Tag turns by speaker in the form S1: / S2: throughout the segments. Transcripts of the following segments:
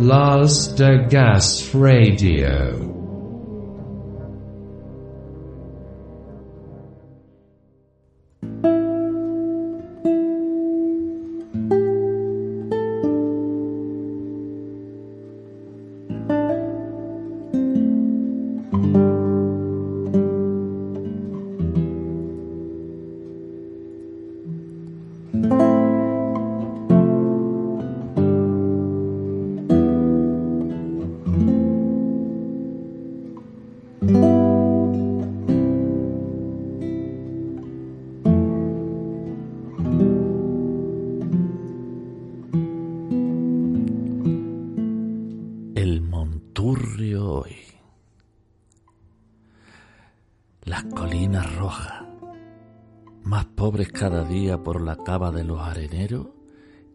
S1: Las Vegas Radio. De los areneros,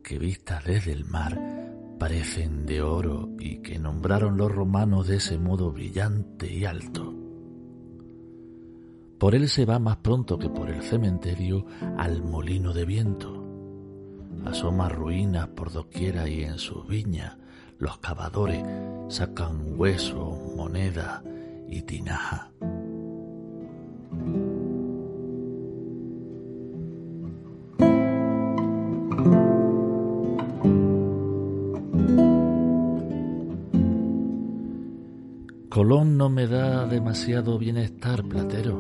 S1: que vistas desde el mar parecen de oro y que nombraron los romanos de ese modo brillante y alto. Por él se va más pronto que por el cementerio al molino de viento. Asoma ruinas por doquiera y en sus viñas los cavadores sacan hueso, moneda y tinaja. Demasiado bienestar, platero.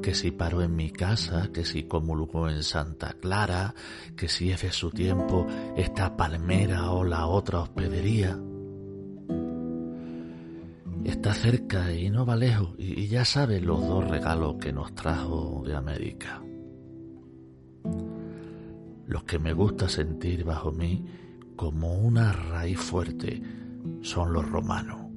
S1: Que si paro en mi casa, que si comulgo en Santa Clara, que si es de su tiempo esta palmera o la otra hospedería. Está cerca y no va lejos, y ya sabe los dos regalos que nos trajo de América. Los que me gusta sentir bajo mí como una raíz fuerte son los romanos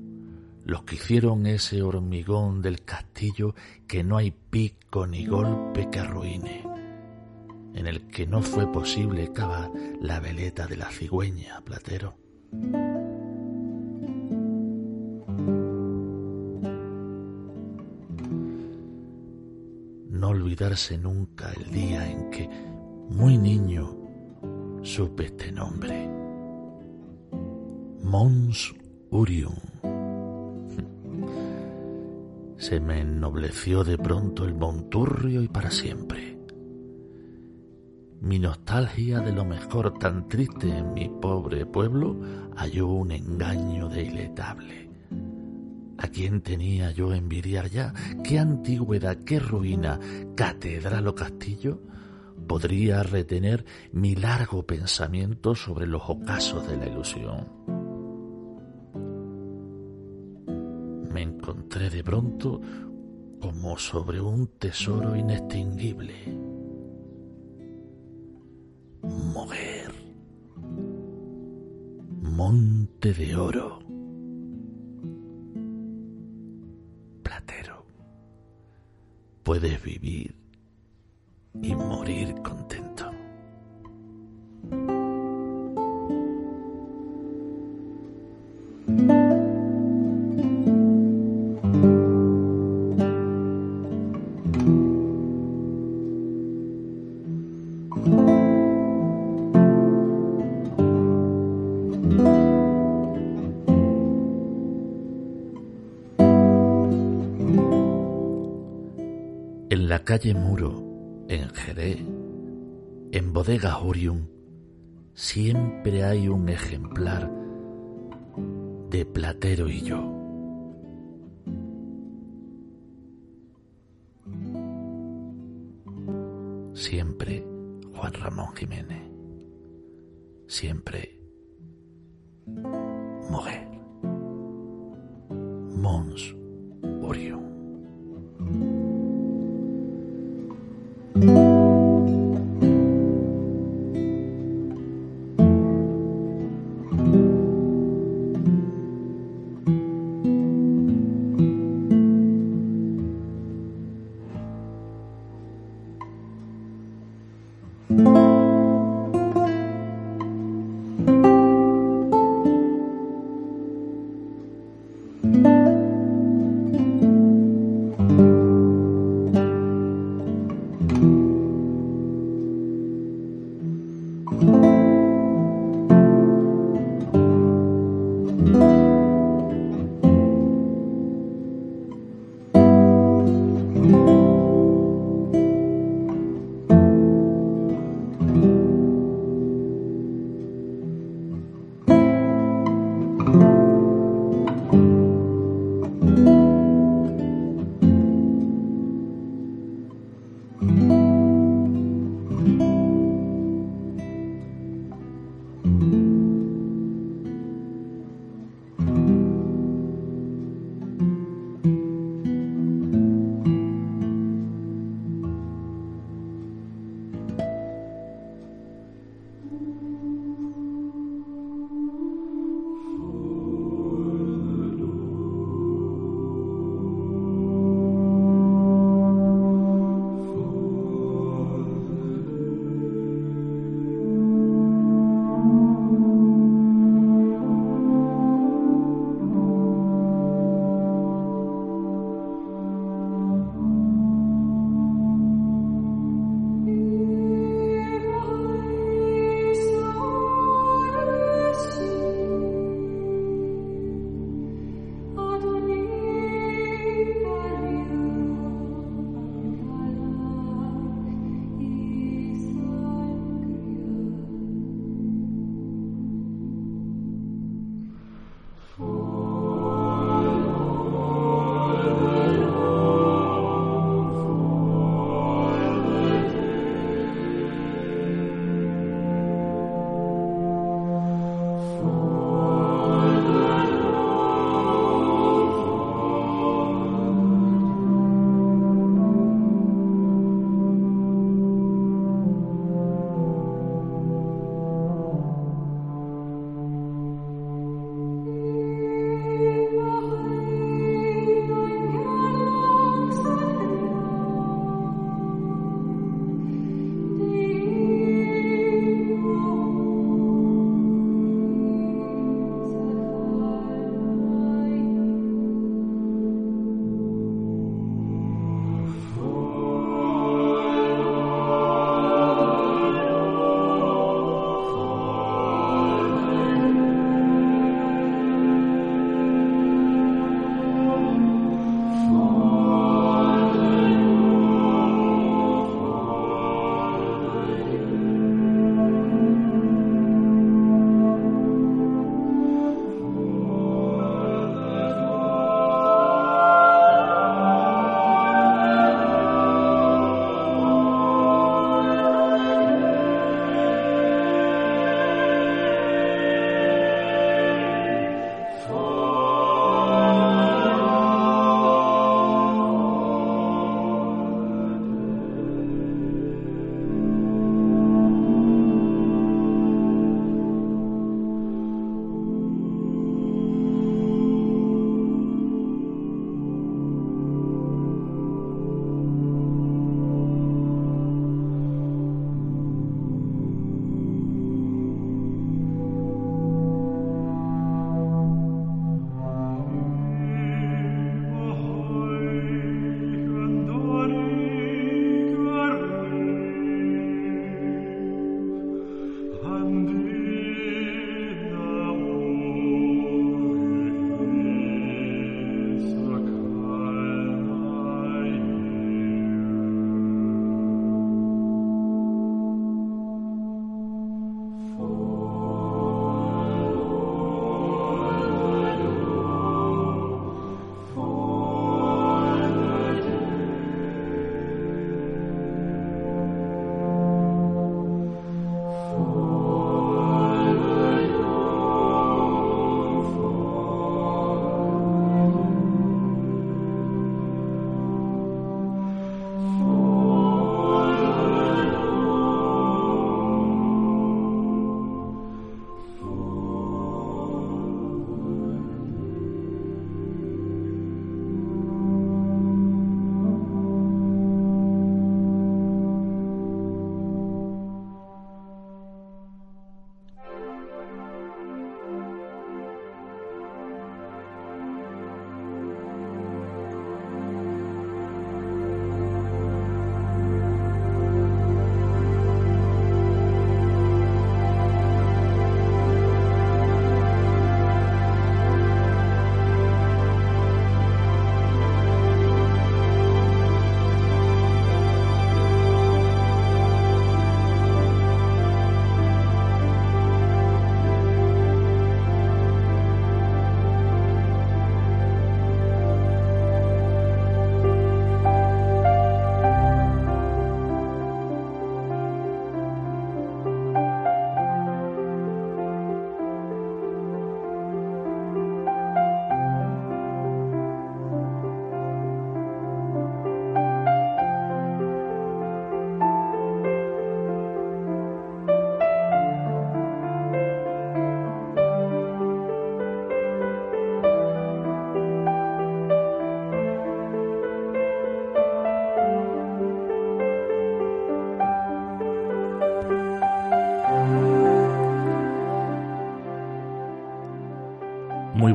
S1: los que hicieron ese hormigón del castillo que no hay pico ni golpe que arruine, en el que no fue posible cavar la veleta de la cigüeña, Platero. No olvidarse nunca el día en que, muy niño, supe este nombre. Mons Urium se me ennobleció de pronto el monturrio y para siempre. Mi nostalgia de lo mejor tan triste en mi pobre pueblo halló un engaño deiletable. ¿A quién tenía yo envidiar ya? ¿Qué antigüedad, qué ruina, catedral o castillo podría retener mi largo pensamiento sobre los ocasos de la ilusión? De pronto como sobre un tesoro inextinguible. Moguer. Monte de oro. Platero. Puedes vivir y morir contento. Calle Muro, en Jerez, en Bodega Urium, siempre hay un ejemplar de Platero y yo. Siempre Juan Ramón Jiménez. Siempre Moguer. Mons Urium.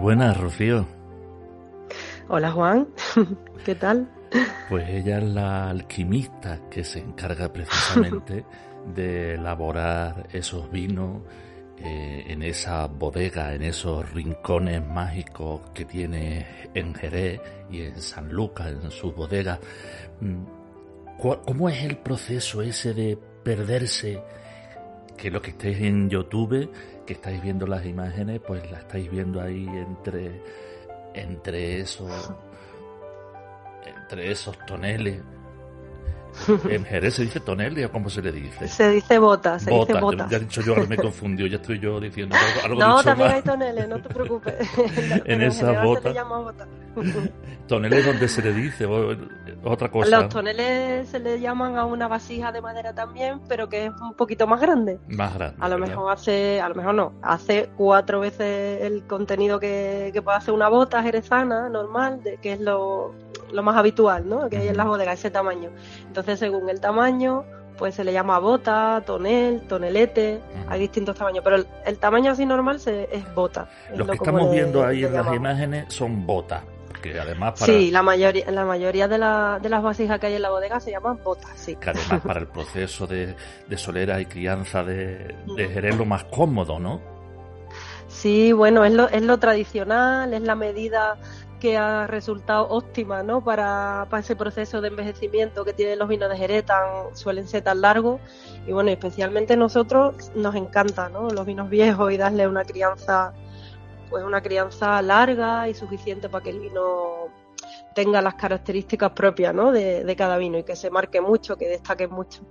S1: Buenas, Rocío.
S2: Hola, Juan. ¿Qué tal?
S1: Pues ella es la alquimista que se encarga precisamente de elaborar esos vinos eh, en esa bodega, en esos rincones mágicos que tiene en Jerez y en San Lucas, en su bodega. Mm, ¿Cómo es el proceso ese de perderse? Que lo que estéis en YouTube, que estáis viendo las imágenes, pues la estáis viendo ahí entre, entre esos, entre esos toneles ¿En Jerez se dice tonel cómo se le dice?
S2: Se dice bota, se
S1: bota.
S2: dice bota.
S1: Ya he dicho yo, ahora me confundió, ya estoy yo diciendo algo,
S2: No, también hay toneles, no te preocupes.
S1: en esa bota. Se le llama bota. ¿Toneles donde se le dice? Otra cosa.
S2: Los toneles se le llaman a una vasija de madera también, pero que es un poquito más grande.
S1: Más grande.
S2: A lo mejor hace, a lo mejor no, hace cuatro veces el contenido que, que puede hacer una bota jerezana normal, de, que es lo, lo más habitual, ¿no? Que hay en las bodegas, ese tamaño. Entonces, según el tamaño, pues se le llama bota, tonel, tonelete, hay distintos tamaños, pero el, tamaño así normal se, es bota.
S1: Los que estamos viendo ahí en las imágenes son botas. Que además para...
S2: Sí, la mayoría, la mayoría de, la, de las vasijas que hay en la bodega se llaman botas, sí.
S1: Que además para el proceso de, de solera y crianza de, de Jerez lo más cómodo, ¿no?
S2: Sí, bueno, es lo, es lo tradicional, es la medida que ha resultado óptima ¿no? para, ese proceso de envejecimiento que tienen los vinos de Jerez, tan, suelen ser tan largos. Y bueno, especialmente nosotros nos encanta ¿no? los vinos viejos y darle una crianza, pues una crianza larga y suficiente para que el vino tenga las características propias ¿no? de, cada vino y que se marque mucho, que destaque mucho.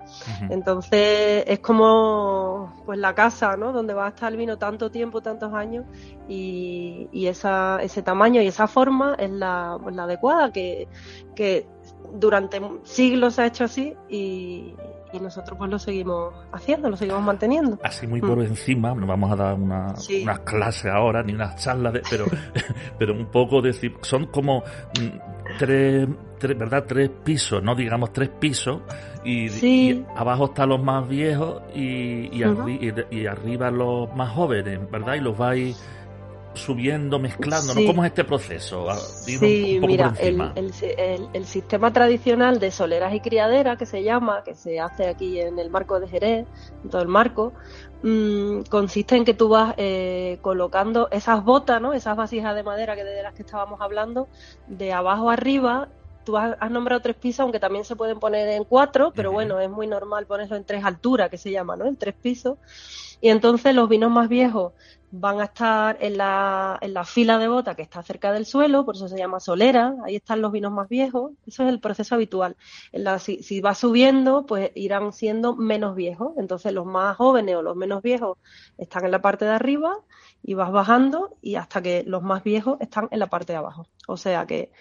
S2: Entonces es como pues la casa ¿no? donde va a estar el vino tanto tiempo, tantos años y, y esa, ese tamaño y esa forma es la, pues, la adecuada que, que durante siglos se ha hecho así y, y nosotros pues lo seguimos haciendo, lo seguimos manteniendo.
S1: Así muy por mm. encima, no vamos a dar una, unas clases ahora ni unas charlas, de, pero, pero un poco decir, son como mm, tres, tres, ¿verdad? Tres pisos, no digamos tres pisos, y, abajo están los más viejos y, y, arriba los más jóvenes, ¿verdad? Y los vais subiendo, mezclando, ¿no? ¿Cómo es este proceso? Ah,
S2: sí, mira, el, sistema tradicional de soleras y criaderas, que se llama, que se hace aquí en el marco de Jerez, en todo el marco, mm, consiste en que tú vas eh, colocando esas botas, ¿no? Esas vasijas de madera que de las que estábamos hablando, de abajo arriba, tú has, nombrado tres pisos, aunque también se pueden poner en cuatro, pero bueno, es muy normal ponerlo en tres alturas, que se llama, ¿no? En tres pisos. Y entonces los vinos más viejos van a estar en la, en la fila de bota que está cerca del suelo, por eso se llama solera, ahí están los vinos más viejos, eso es el proceso habitual. si, si va subiendo, pues irán siendo menos viejos, entonces los más jóvenes o los menos viejos están en la parte de arriba y vas bajando y hasta que los más viejos están en la parte de abajo. O sea que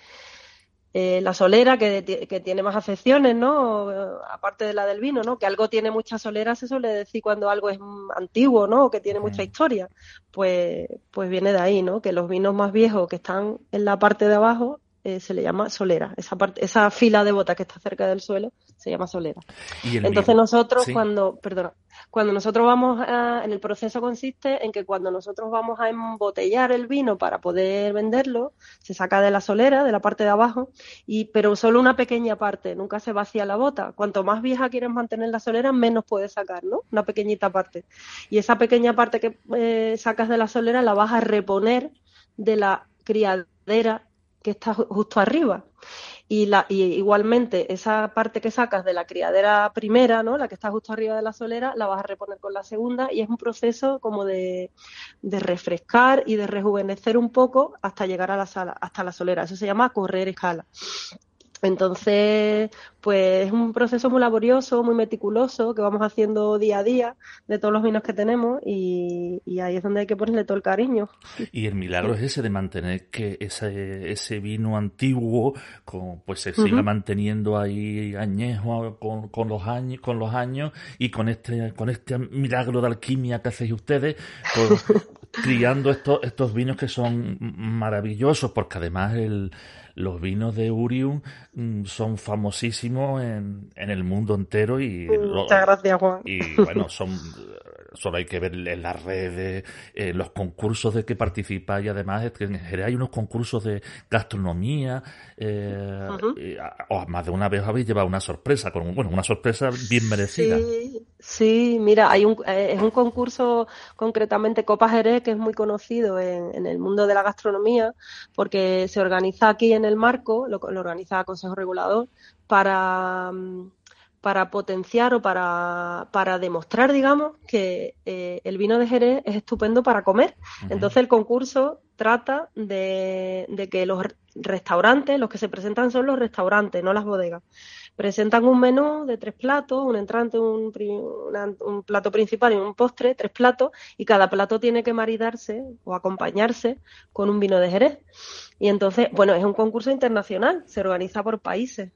S2: eh, la solera, que, que, tiene más acepciones, ¿no? Aparte de la del vino, ¿no? Que algo tiene mucha solera, se suele decir cuando algo es antiguo, ¿no? O que tiene mucha historia. Pues, pues viene de ahí, ¿no? Que los vinos más viejos que están en la parte de abajo eh, se le llama solera. Esa, parte, esa fila de botas que está cerca del suelo se llama solera. Entonces nosotros cuando, perdona, cuando nosotros vamos a, en el proceso consiste en que cuando nosotros vamos a embotellar el vino para poder venderlo, se saca de la solera, de la parte de abajo, y pero solo una pequeña parte, nunca se vacía la bota. Cuanto más vieja quieres mantener la solera, menos puedes sacar, ¿no? Una pequeñita parte. Y esa pequeña parte que eh, sacas de la solera la vas a reponer de la criadera que está justo arriba. Y, la, y igualmente esa parte que sacas de la criadera primera, ¿no? la que está justo arriba de la solera, la vas a reponer con la segunda y es un proceso como de, de refrescar y de rejuvenecer un poco hasta llegar a la sala, hasta la solera. Eso se llama correr escala. Entonces, pues es un proceso muy laborioso, muy meticuloso, que vamos haciendo día a día de todos los vinos que tenemos y, ahí es donde hay que ponerle todo el cariño.
S1: Y el milagro es ese de mantener que ese, ese vino antiguo con, pues se siga manteniendo ahí añejo con, con, los años, con los años y con este, con este milagro de alquimia que hacéis ustedes, pues, criando estos, estos vinos que son maravillosos, porque además el los vinos de Urium mm, son famosísimos en, en, el mundo entero y
S2: muchas gracias Juan.
S1: y bueno son solo hay que ver en las redes, en los concursos de que participa y además es que en Jerez hay unos concursos de gastronomía, eh, o más de una vez habéis llevado una sorpresa, con bueno, una sorpresa bien merecida.
S2: Sí, sí mira, hay un, eh, es un concurso concretamente Copa Jerez que es muy conocido en, el mundo de la gastronomía porque se organiza aquí en el marco, lo, lo organiza el Consejo Regulador para mm, para potenciar o para, para demostrar, digamos, que eh, el vino de Jerez es estupendo para comer. Entonces el concurso trata de, de, que los restaurantes, los que se presentan son los restaurantes, no las bodegas. Presentan un menú de tres platos, un entrante, un, un plato principal y un postre, tres platos, y cada plato tiene que maridarse o acompañarse con un vino de Jerez. Y entonces, bueno, es un concurso internacional, se organiza por países.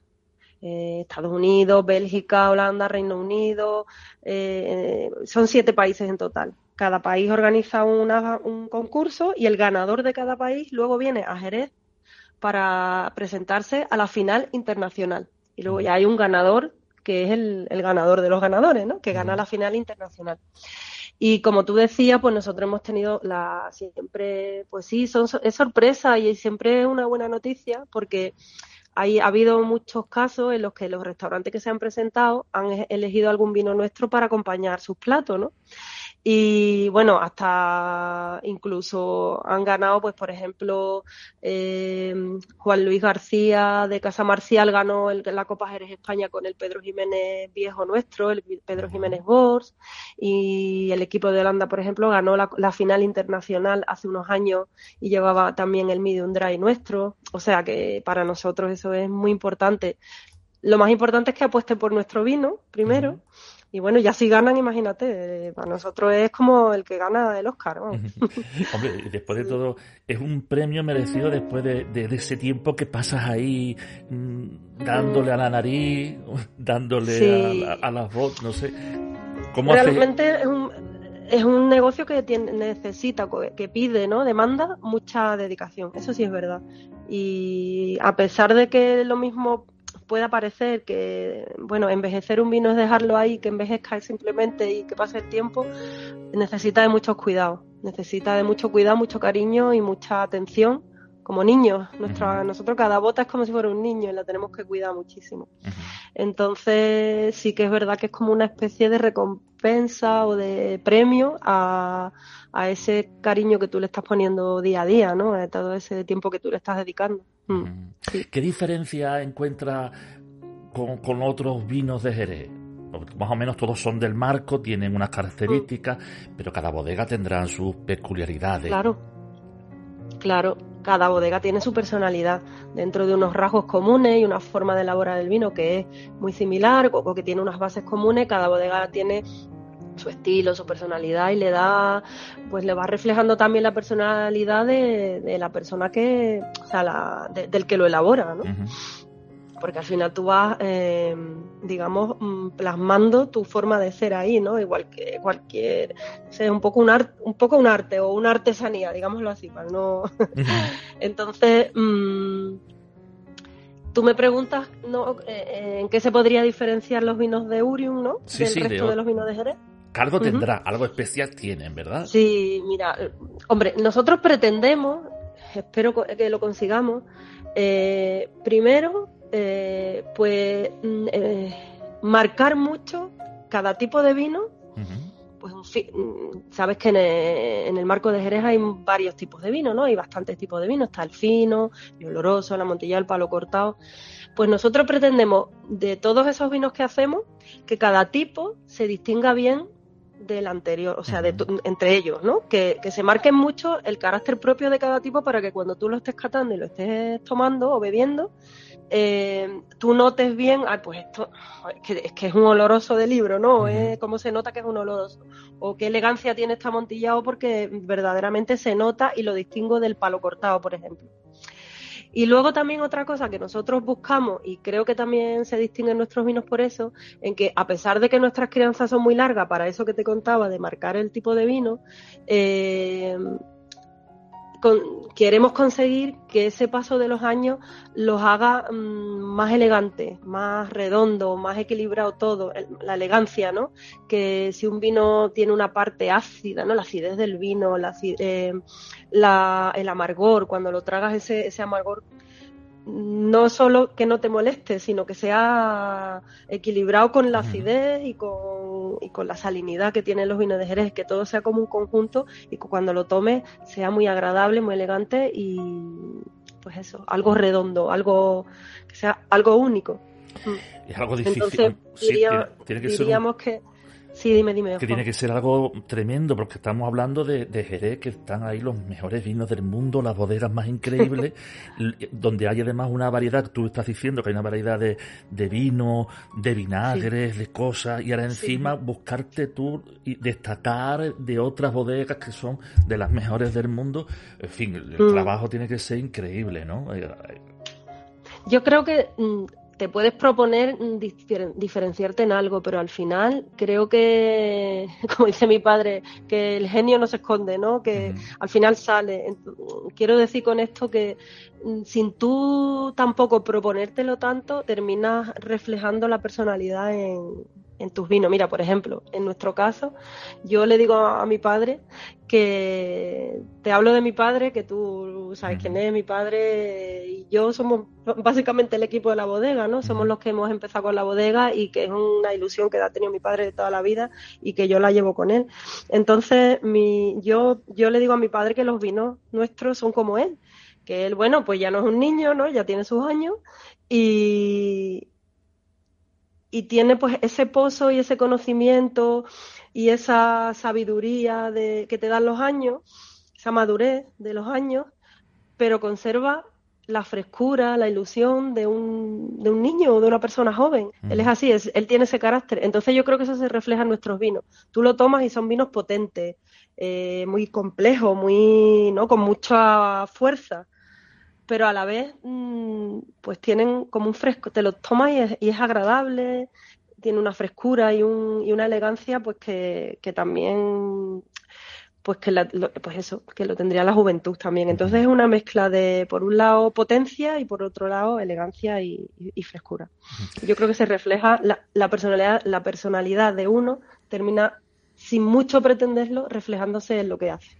S2: Eh, Estados Unidos, Bélgica, Holanda, Reino Unido, eh, son siete países en total. Cada país organiza un concurso y el ganador de cada país luego viene a Jerez para presentarse a la final internacional. Y luego ya hay un ganador que es el, ganador de los ganadores, ¿no? Que gana la final internacional. Y como tú decías, pues nosotros hemos tenido la siempre, pues sí, son, es sorpresa y siempre es una buena noticia porque ha habido muchos casos en los que los restaurantes que se han presentado han e-, elegido algún vino nuestro para acompañar sus platos, ¿no? Y bueno, hasta incluso han ganado, pues por ejemplo, eh, Juan Luis García de Casa Marcial ganó la Copa Jerez España con el Pedro Jiménez viejo nuestro, el Pedro Jiménez Bors, y el equipo de Holanda, por ejemplo, ganó la, la final internacional hace unos años y llevaba también el Medium Dry nuestro. O sea que para nosotros eso es muy importante. Lo más importante es que apuesten por nuestro vino, primero. Y bueno, ya si ganan, imagínate, para nosotros es como el que gana el Oscar.
S1: Hombre, después de todo, es un premio merecido después de, ese tiempo que pasas ahí mm, dándole a la nariz, dándole a, las voz, no sé.
S2: ¿Cómo Realmente es un, es un negocio que tiene, necesita, que pide, ¿no? Demanda mucha dedicación, eso sí es verdad. Y a pesar de que lo mismo pueda parecer que, bueno, envejecer un vino es dejarlo ahí, que envejezca simplemente y que pase el tiempo, necesita de muchos cuidados, necesita de mucho cuidado, mucho cariño y mucha atención. Como niños, nuestra, nosotros cada bota es como si fuera un niño y la tenemos que cuidar muchísimo. Entonces, sí que es verdad que es como una especie de recompensa o de premio a, a ese cariño que tú le estás poniendo día a día, ¿no? A todo ese tiempo que tú le estás dedicando.
S1: Mm. ¿Qué diferencia encuentra con, otros vinos de Jerez? más o menos todos son del marco, tienen unas características, mm. pero cada bodega tendrá sus peculiaridades.
S2: Claro, claro, cada bodega tiene su personalidad dentro de unos rasgos comunes y una forma de elaborar el vino que es muy similar o que tiene unas bases comunes, cada bodega tiene su estilo, su personalidad y le da, pues le va reflejando también la personalidad de, la persona que, o sea, la, del que lo elabora, ¿no? Porque al final tú vas, eh, digamos, mm, plasmando tu forma de ser ahí, ¿no? Igual que cualquier, o un poco un arte, un poco un arte o una artesanía, digámoslo así, para no. Entonces, mm, Tú me preguntas ¿no? Eh, eh, en qué se podría diferenciar los vinos de Urium, ¿no?
S1: Sí, Del
S2: resto de los vinos de Jerez.
S1: Algo tendrá, algo especial tienen, ¿verdad?
S2: Sí, mira, hombre, nosotros pretendemos, espero que lo consigamos, eh, primero, eh, pues, mm, eh, marcar mucho cada tipo de vino. Pues mm, sabes que en el, marco de Jerez hay varios tipos de vino, ¿no? Hay bastantes tipos de vino, está el fino, el oloroso, la montilla, el palo cortado. Pues nosotros pretendemos de todos esos vinos que hacemos que cada tipo se distinga bien del anterior, o sea, de entre ellos, ¿no? Que, se marquen mucho el carácter propio de cada tipo para que cuando tú lo estés catando y lo estés tomando o bebiendo, eh, tú notes bien, ah, pues esto es que, es un oloroso de libro, ¿no? ¿Cómo se nota que es un oloroso? O qué elegancia tiene este amontillado porque verdaderamente se nota y lo distingo del palo cortado, por ejemplo. Y luego también otra cosa que nosotros buscamos, y creo que también se distinguen nuestros vinos por eso, en que a pesar de que nuestras crianzas son muy largas, para eso que te contaba de marcar el tipo de vino, eh, queremos conseguir que ese paso de los años los haga mm, más elegantes, más redondo, más equilibrado todo, la elegancia, ¿no? Que si un vino tiene una parte ácida, ¿no? La acidez del vino, la, eh, el amargor, cuando lo tragas ese, ese amargor no solo que no te moleste, sino que sea equilibrado con la acidez y con, y con la salinidad que tienen los vinos de Jerez, que todo sea como un conjunto y que cuando lo tomes sea muy agradable, muy elegante y pues eso, algo redondo, algo que sea algo único.
S1: Es algo difícil. Entonces,
S2: diríamos que Sí, dime, dime.
S1: Que tiene que ser algo tremendo, porque estamos hablando de, Jerez, que están ahí los mejores vinos del mundo, las bodegas más increíbles, donde hay además una variedad, tú estás diciendo que hay una variedad de, de vino, de vinagres, de cosas, y ahora encima buscarte tú y destacar de otras bodegas que son de las mejores del mundo. En fin, el, mm. trabajo tiene que ser increíble, ¿no? Eh, eh,
S2: Yo creo que mm, te puedes proponer diferenciarte en algo, pero al final creo que, como dice mi padre, que el genio no se esconde, ¿no? Que al final sale. Quiero decir con esto que mm, sin tú tampoco proponértelo tanto, terminas reflejando la personalidad en, en tus vinos. Mira, por ejemplo, en nuestro caso, yo le digo a, mi padre que te hablo de mi padre, que tú sabes quién es mi padre y yo somos básicamente el equipo de la bodega, ¿no? Somos los que hemos empezado con la bodega y que es una ilusión que ha tenido mi padre de toda la vida y que yo la llevo con él. Entonces, mi, yo, yo le digo a mi padre que los vinos nuestros son como él, que él, bueno, pues ya no es un niño, ¿no? Ya tiene sus años y, y tiene pues ese pozo y ese conocimiento y esa sabiduría de, que te dan los años, esa madurez de los años, pero conserva la frescura, la ilusión de un, de un niño o de una persona joven. Él es así, es, él tiene ese carácter. Entonces yo creo que eso se refleja en nuestros vinos. Tú lo tomas y son vinos potentes, eh, muy complejos, muy, ¿no? con mucha fuerza pero a la vez mm, pues tienen como un fresco, te lo tomas y es, agradable, tiene una frescura y, un, y una elegancia pues que, también pues que lo, pues eso, que lo tendría la juventud también. Entonces es una mezcla de, por un lado, potencia y por otro lado, elegancia y, frescura. Yo creo que se refleja la, la, personalidad, la personalidad de uno termina sin mucho pretenderlo reflejándose en lo que hace.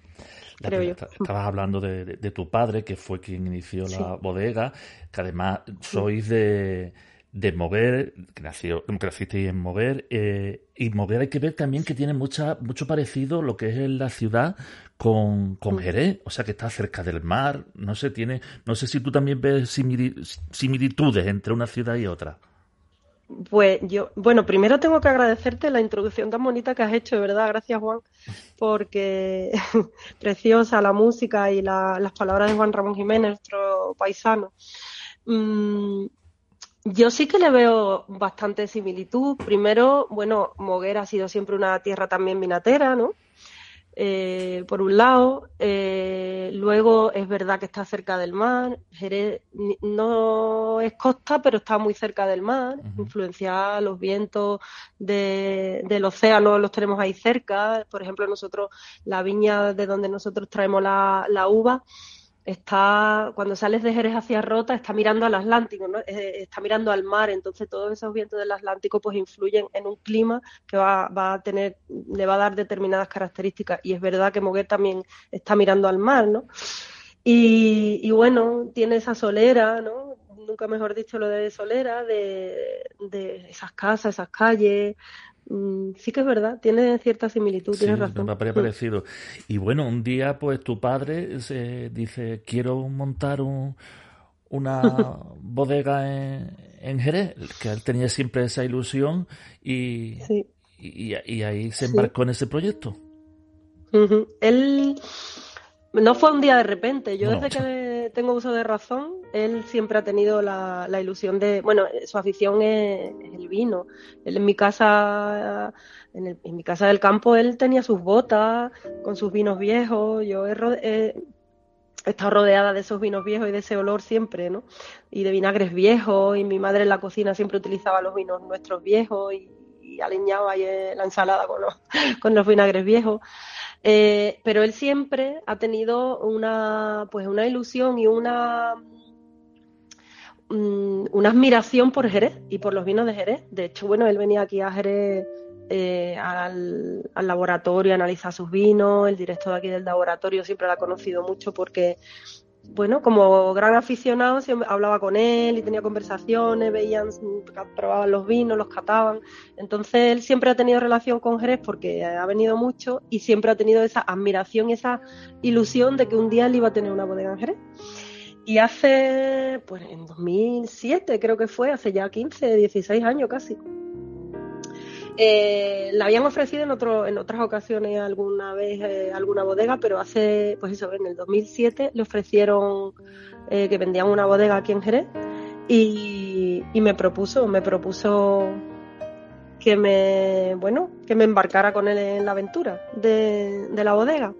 S1: Estabas hablando de, tu padre, que fue quien inició la bodega, que además sois de, de Mover, que nació, creciste en Mover, eh, y Mover hay que ver también que tiene mucha, mucho parecido lo que es la ciudad con, con mm. Jerez, o sea que está cerca del mar, no sé, tiene, no sé si tú también ves similitudes entre una ciudad y otra.
S2: Pues yo, bueno, primero tengo que agradecerte la introducción tan bonita que has hecho, de verdad, gracias Juan, porque preciosa la música y las palabras de Juan Ramón Jiménez, nuestro paisano. Mm, yo sí que le veo bastante similitud. Primero, bueno, Moguera ha sido siempre una tierra también minatera, ¿no? Eh, por un lado. Eh, luego es verdad que está cerca del mar. Jerez no es costa, pero está muy cerca del mar. Influencia los vientos del océano los tenemos ahí cerca. Por ejemplo, nosotros, la viña de donde nosotros traemos la, la uva, está, cuando sales de Jerez hacia Rota, está mirando al Atlántico, ¿no? Eh, está mirando al mar, entonces todos esos vientos del Atlántico pues influyen en un clima que va, va, a tener, le va a dar determinadas características. Y es verdad que Moguer también está mirando al mar, ¿no? Y, y bueno, tiene esa solera, ¿no? Nunca mejor dicho lo de solera, de, esas casas, esas calles, sí que es verdad, tiene cierta similitud, tienes razón.
S1: Me mm. parecido. Y bueno, un día pues tu padre se dice, quiero montar un, una bodega en, en, Jerez, que él tenía siempre esa ilusión y, y, ahí se embarcó en ese proyecto.
S2: Él no fue un día de repente, yo desde que tengo uso de razón, él siempre ha tenido la, ilusión de, bueno, su afición es, el vino. Él en mi casa, en, mi casa del campo, él tenía sus botas con sus vinos viejos, yo he, estado rodeada de esos vinos viejos y de ese olor siempre, ¿no? Y de vinagres viejos, y mi madre en la cocina siempre utilizaba los vinos nuestros viejos y y aliñado ahí la ensalada con los, con los vinagres viejos. Eh, pero él siempre ha tenido una, pues una ilusión y una, mm, una admiración por Jerez y por los vinos de Jerez. De hecho, bueno, él venía aquí a Jerez eh, al, al, laboratorio a analizar sus vinos. El director de aquí del laboratorio siempre lo ha conocido mucho porque bueno, como gran aficionado, hablaba con él y tenía conversaciones, veían, probaban los vinos, los cataban. Entonces él siempre ha tenido relación con Jerez porque ha venido mucho y siempre ha tenido esa admiración esa ilusión de que un día él iba a tener una bodega en Jerez. Y hace, pues en 2007 creo que fue, hace ya 15, 16 años casi, eh, la habían ofrecido en, otro, en otras ocasiones alguna vez eh, alguna bodega, pero hace, pues eso, en el 2007 le ofrecieron eh, que vendían una bodega aquí en Jerez y, me propuso, me propuso que me, bueno, que me embarcara con él en la aventura de la bodega.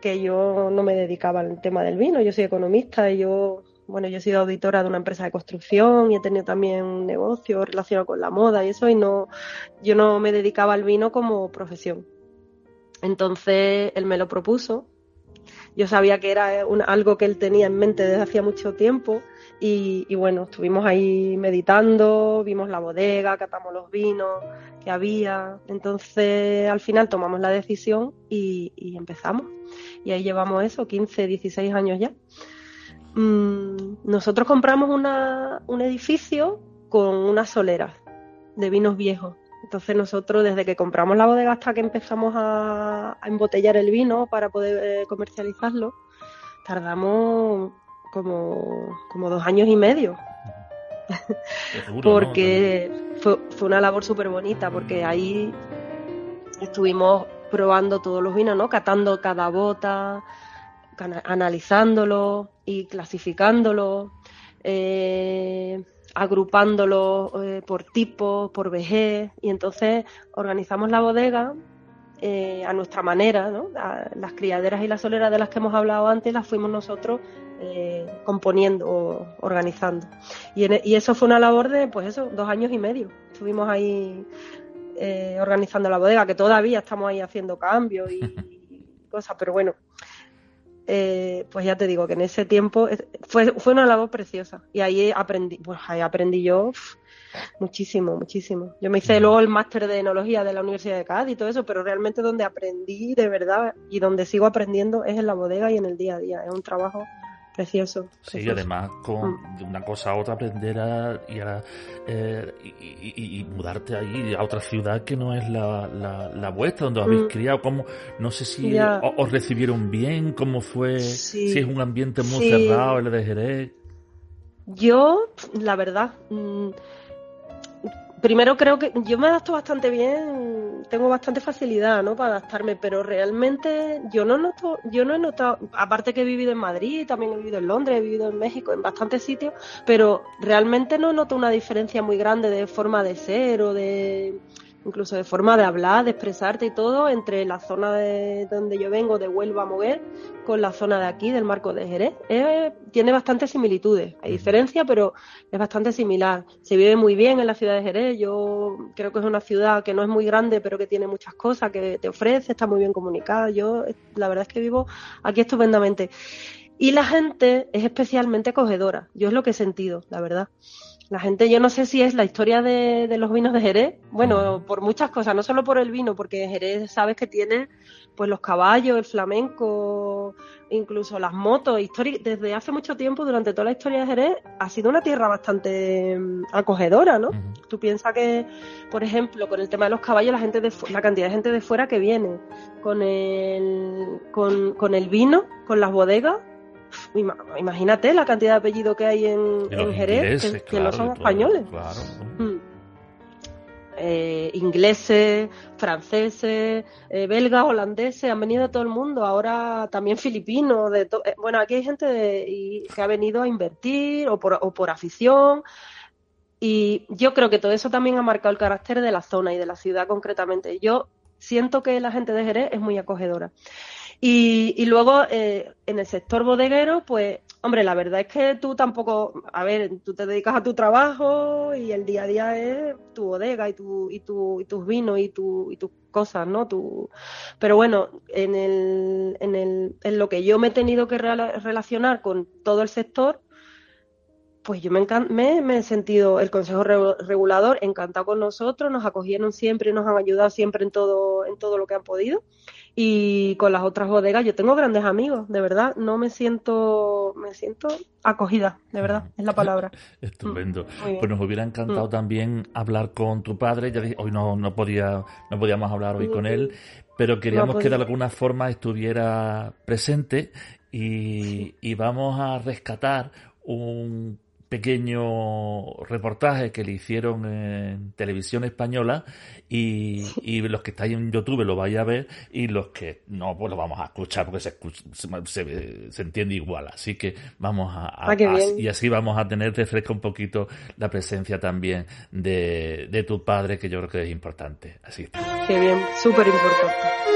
S2: Que yo no me dedicaba al tema del vino, yo soy economista y yo bueno, yo he sido auditora de una empresa de construcción y he tenido también un negocio relacionado con la moda y eso, y no, yo no me dedicaba al vino como profesión. Entonces él me lo propuso. Yo sabía que era algo que él tenía en mente desde hacía mucho tiempo y, bueno, estuvimos ahí meditando, vimos la bodega, catamos los vinos que había. Entonces al final tomamos la decisión y, y empezamos. Y ahí llevamos eso, 15, 16 años ya. Mm, nosotros compramos un edificio con unas soleras de vinos viejos. Entonces nosotros desde que compramos la bodega hasta que empezamos a, embotellar el vino para poder eh, comercializarlo, tardamos como, dos años y medio. porque fue, fue, una labor súper bonita, porque ahí estuvimos probando todos los vinos, ¿no? Catando cada bota, analizándolo y clasificándolo, eh, agrupándolo eh, por tipo, por vejez, y entonces organizamos la bodega eh, a nuestra manera, ¿no? las criaderas y las soleras de las que hemos hablado antes las fuimos nosotros componiendo o organizando. Y, e, y, eso fue una labor de, pues eso, dos años y medio. Estuvimos ahí organizando la bodega, que todavía estamos ahí haciendo cambios y cosas, pero bueno, eh, pues ya te digo que en ese tiempo fue, fue una labor preciosa y ahí aprendí, pues ahí aprendí yo muchísimo, muchísimo. Yo me hice luego el máster de enología de la Universidad de Cádiz y todo eso, pero realmente donde aprendí de verdad y donde sigo aprendiendo es en la bodega y en el día a día. Es un trabajo precioso.
S1: Sí, además con mm. de una cosa a otra aprender a, y, eh, y, mudarte allí a otra ciudad que no es la, la, vuestra, donde os habéis mm. criado. Como, no sé si os, recibieron bien, cómo fue, si es un ambiente muy cerrado el de Jerez.
S2: Yo, la verdad, mm, primero creo que yo me adapto bastante bien, tengo bastante facilidad, ¿no? Para adaptarme, pero realmente yo no noto, yo no he notado, aparte que he vivido en Madrid, también he vivido en Londres, he vivido en México, en bastantes sitios, pero realmente no noto una diferencia muy grande de forma de ser o de incluso de forma de hablar, de expresarte y todo, entre la zona de donde yo vengo, de Huelva a Moguer, con la zona de aquí, del marco de Jerez. tiene bastantes similitudes. Hay diferencias, pero es bastante similar. Se vive muy bien en la ciudad de Jerez. Yo creo que es una ciudad que no es muy grande, pero que tiene muchas cosas, que te ofrece, está muy bien comunicada. Yo, la verdad es que vivo aquí estupendamente. Y la gente es especialmente acogedora. Yo es lo que he sentido, la verdad. La gente, yo no sé si es la historia de, de, los vinos de Jerez, bueno, por muchas cosas, no solo por el vino, porque Jerez sabes que tiene pues los caballos, el flamenco, incluso las motos, desde hace mucho tiempo, durante toda la historia de Jerez, ha sido una tierra bastante mm, acogedora, ¿no? Tú piensas que, por ejemplo, con el tema de los caballos, la gente de, la cantidad de gente de fuera que viene con el, con, con el vino, con las bodegas, Imagínate la cantidad de apellidos que hay en, Jerez, que, no son españoles. Mm. Eh, ingleses, franceses, eh, belgas, holandeses, han venido de todo el mundo, ahora también filipinos, de eh, bueno, aquí hay gente que ha venido a invertir o por, o por afición, y yo creo que todo eso también ha marcado el carácter de la zona y de la ciudad concretamente. Yo siento que la gente de Jerez es muy acogedora. Y, luego eh, en el sector bodeguero, pues Hombre, la verdad es que tú tampoco, a ver, tú te dedicas a tu trabajo y el día a día es tu bodega y tu y tu y tus vinos y tu y tus cosas, ¿no? Tu... Pero bueno, en el, en el en lo que yo me he tenido que relacionar con todo el sector, pues yo me, me, me, he sentido el Consejo Regulador encantado con nosotros, nos acogieron siempre, nos han ayudado siempre en todo en todo lo que han podido y con las otras bodegas yo tengo grandes amigos, de verdad, no me siento, me siento acogida, de verdad, es la palabra.
S1: Estupendo. Mm, pues nos hubiera encantado mm. también hablar con tu padre, ya hoy no, no podía, no podíamos hablar hoy con mm. él, pero queríamos que de alguna forma estuviera presente y, y vamos a rescatar un pequeño reportaje que le hicieron en televisión española y, y los que estáis en YouTube lo vais a ver y los que no pues lo vamos a escuchar porque se, se, se entiende igual. Así que vamos a,
S2: ah,
S1: y así vamos a tener de fresco un poquito la presencia también de, de tu padre que yo creo que es importante. Así
S2: qué bien súper importante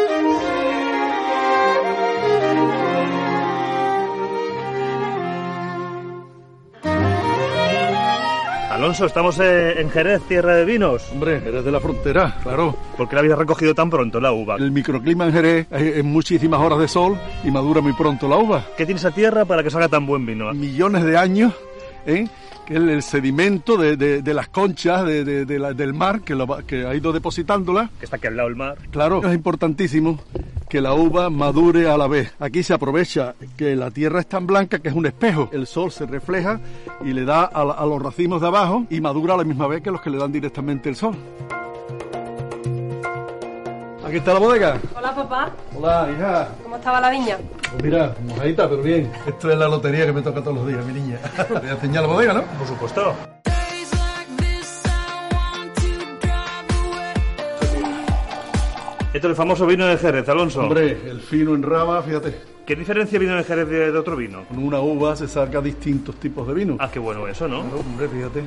S3: Alonso, estamos eh, en Jerez, tierra de vinos.
S4: Hombre, Jerez de la frontera, claro.
S3: ¿Por qué la habéis recogido tan pronto la uva?
S4: El microclima en Jerez es muchísimas horas de sol y madura muy pronto la uva.
S3: ¿Qué tiene esa tierra para que salga tan buen vino?
S4: Millones de años, ¿eh? el, sedimento de, las conchas del mar que, que ha ido depositándola.
S3: Que está aquí al lado del mar.
S4: Claro, es importantísimo que la uva madure a la vez. Aquí se aprovecha que la tierra es tan blanca que es un espejo. El sol se refleja y le da a, a los racimos de abajo y madura a la misma vez que los que le dan directamente el sol. Aquí está la bodega.
S2: Hola, papá.
S4: Hola, hija.
S2: ¿Cómo estaba la viña?
S4: Pues mira, mojadita, pero bien. Esto es la lotería que me toca todos los días, mi niña. Voy a enseñar la bodega, ¿no?
S3: Por supuesto. Esto es el famoso vino de Jerez, Alonso.
S4: Hombre, el fino en raba, fíjate.
S3: ¿Qué diferencia vino de Jerez de, otro vino?
S4: Con una uva se saca distintos tipos de vino.
S3: Ah, qué bueno eso, ¿no?
S4: hombre, fíjate.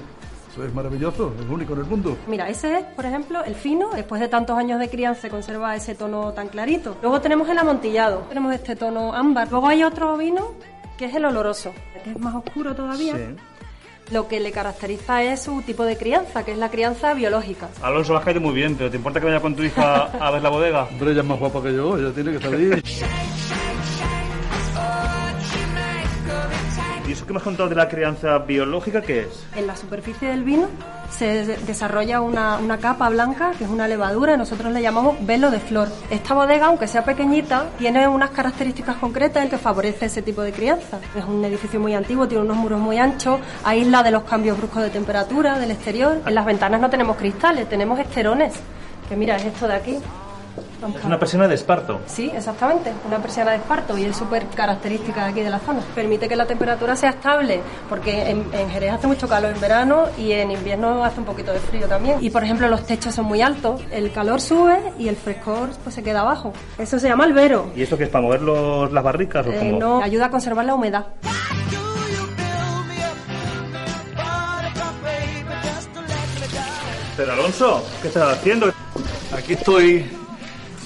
S4: Eso es maravilloso, es único en el mundo.
S2: Mira, ese es, por ejemplo, el fino. Después de tantos años de crianza se conserva ese tono tan clarito. Luego tenemos el amontillado, tenemos este tono ámbar. Luego hay otro vino que es el oloroso, que es más oscuro todavía. Lo que le caracteriza es su tipo de crianza, que es la crianza biológica.
S3: Alonso, has caído muy bien, pero ¿te importa que vaya con tu hija a ver la bodega?
S4: Hombre, ella es más guapa que yo, ella tiene que salir.
S3: ¿Y eso que me has contado de la crianza biológica qué es?
S2: En la superficie del vino se desarrolla una, capa blanca que es una levadura, nosotros le llamamos velo de flor. Esta bodega, aunque sea pequeñita, tiene unas características concretas que favorece ese tipo de crianza. Es un edificio muy antiguo, tiene unos muros muy anchos, aísla de los cambios bruscos de temperatura del exterior. En las ventanas no tenemos cristales, tenemos esterones, que mira, es esto de aquí.
S3: Es una persiana de esparto.
S2: Sí, exactamente, una persiana de esparto y es súper característica de aquí de la zona. Permite que la temperatura sea estable, porque en, Jerez hace mucho calor en verano y en invierno hace un poquito de frío también. Y por ejemplo, los techos son muy altos, el calor sube y el frescor pues se queda abajo. Eso se llama albero.
S3: ¿Y esto que es para mover los, las barricas? O
S2: eh, No, ayuda a conservar la humedad.
S3: Pero Alonso, ¿qué estás haciendo?
S4: Aquí estoy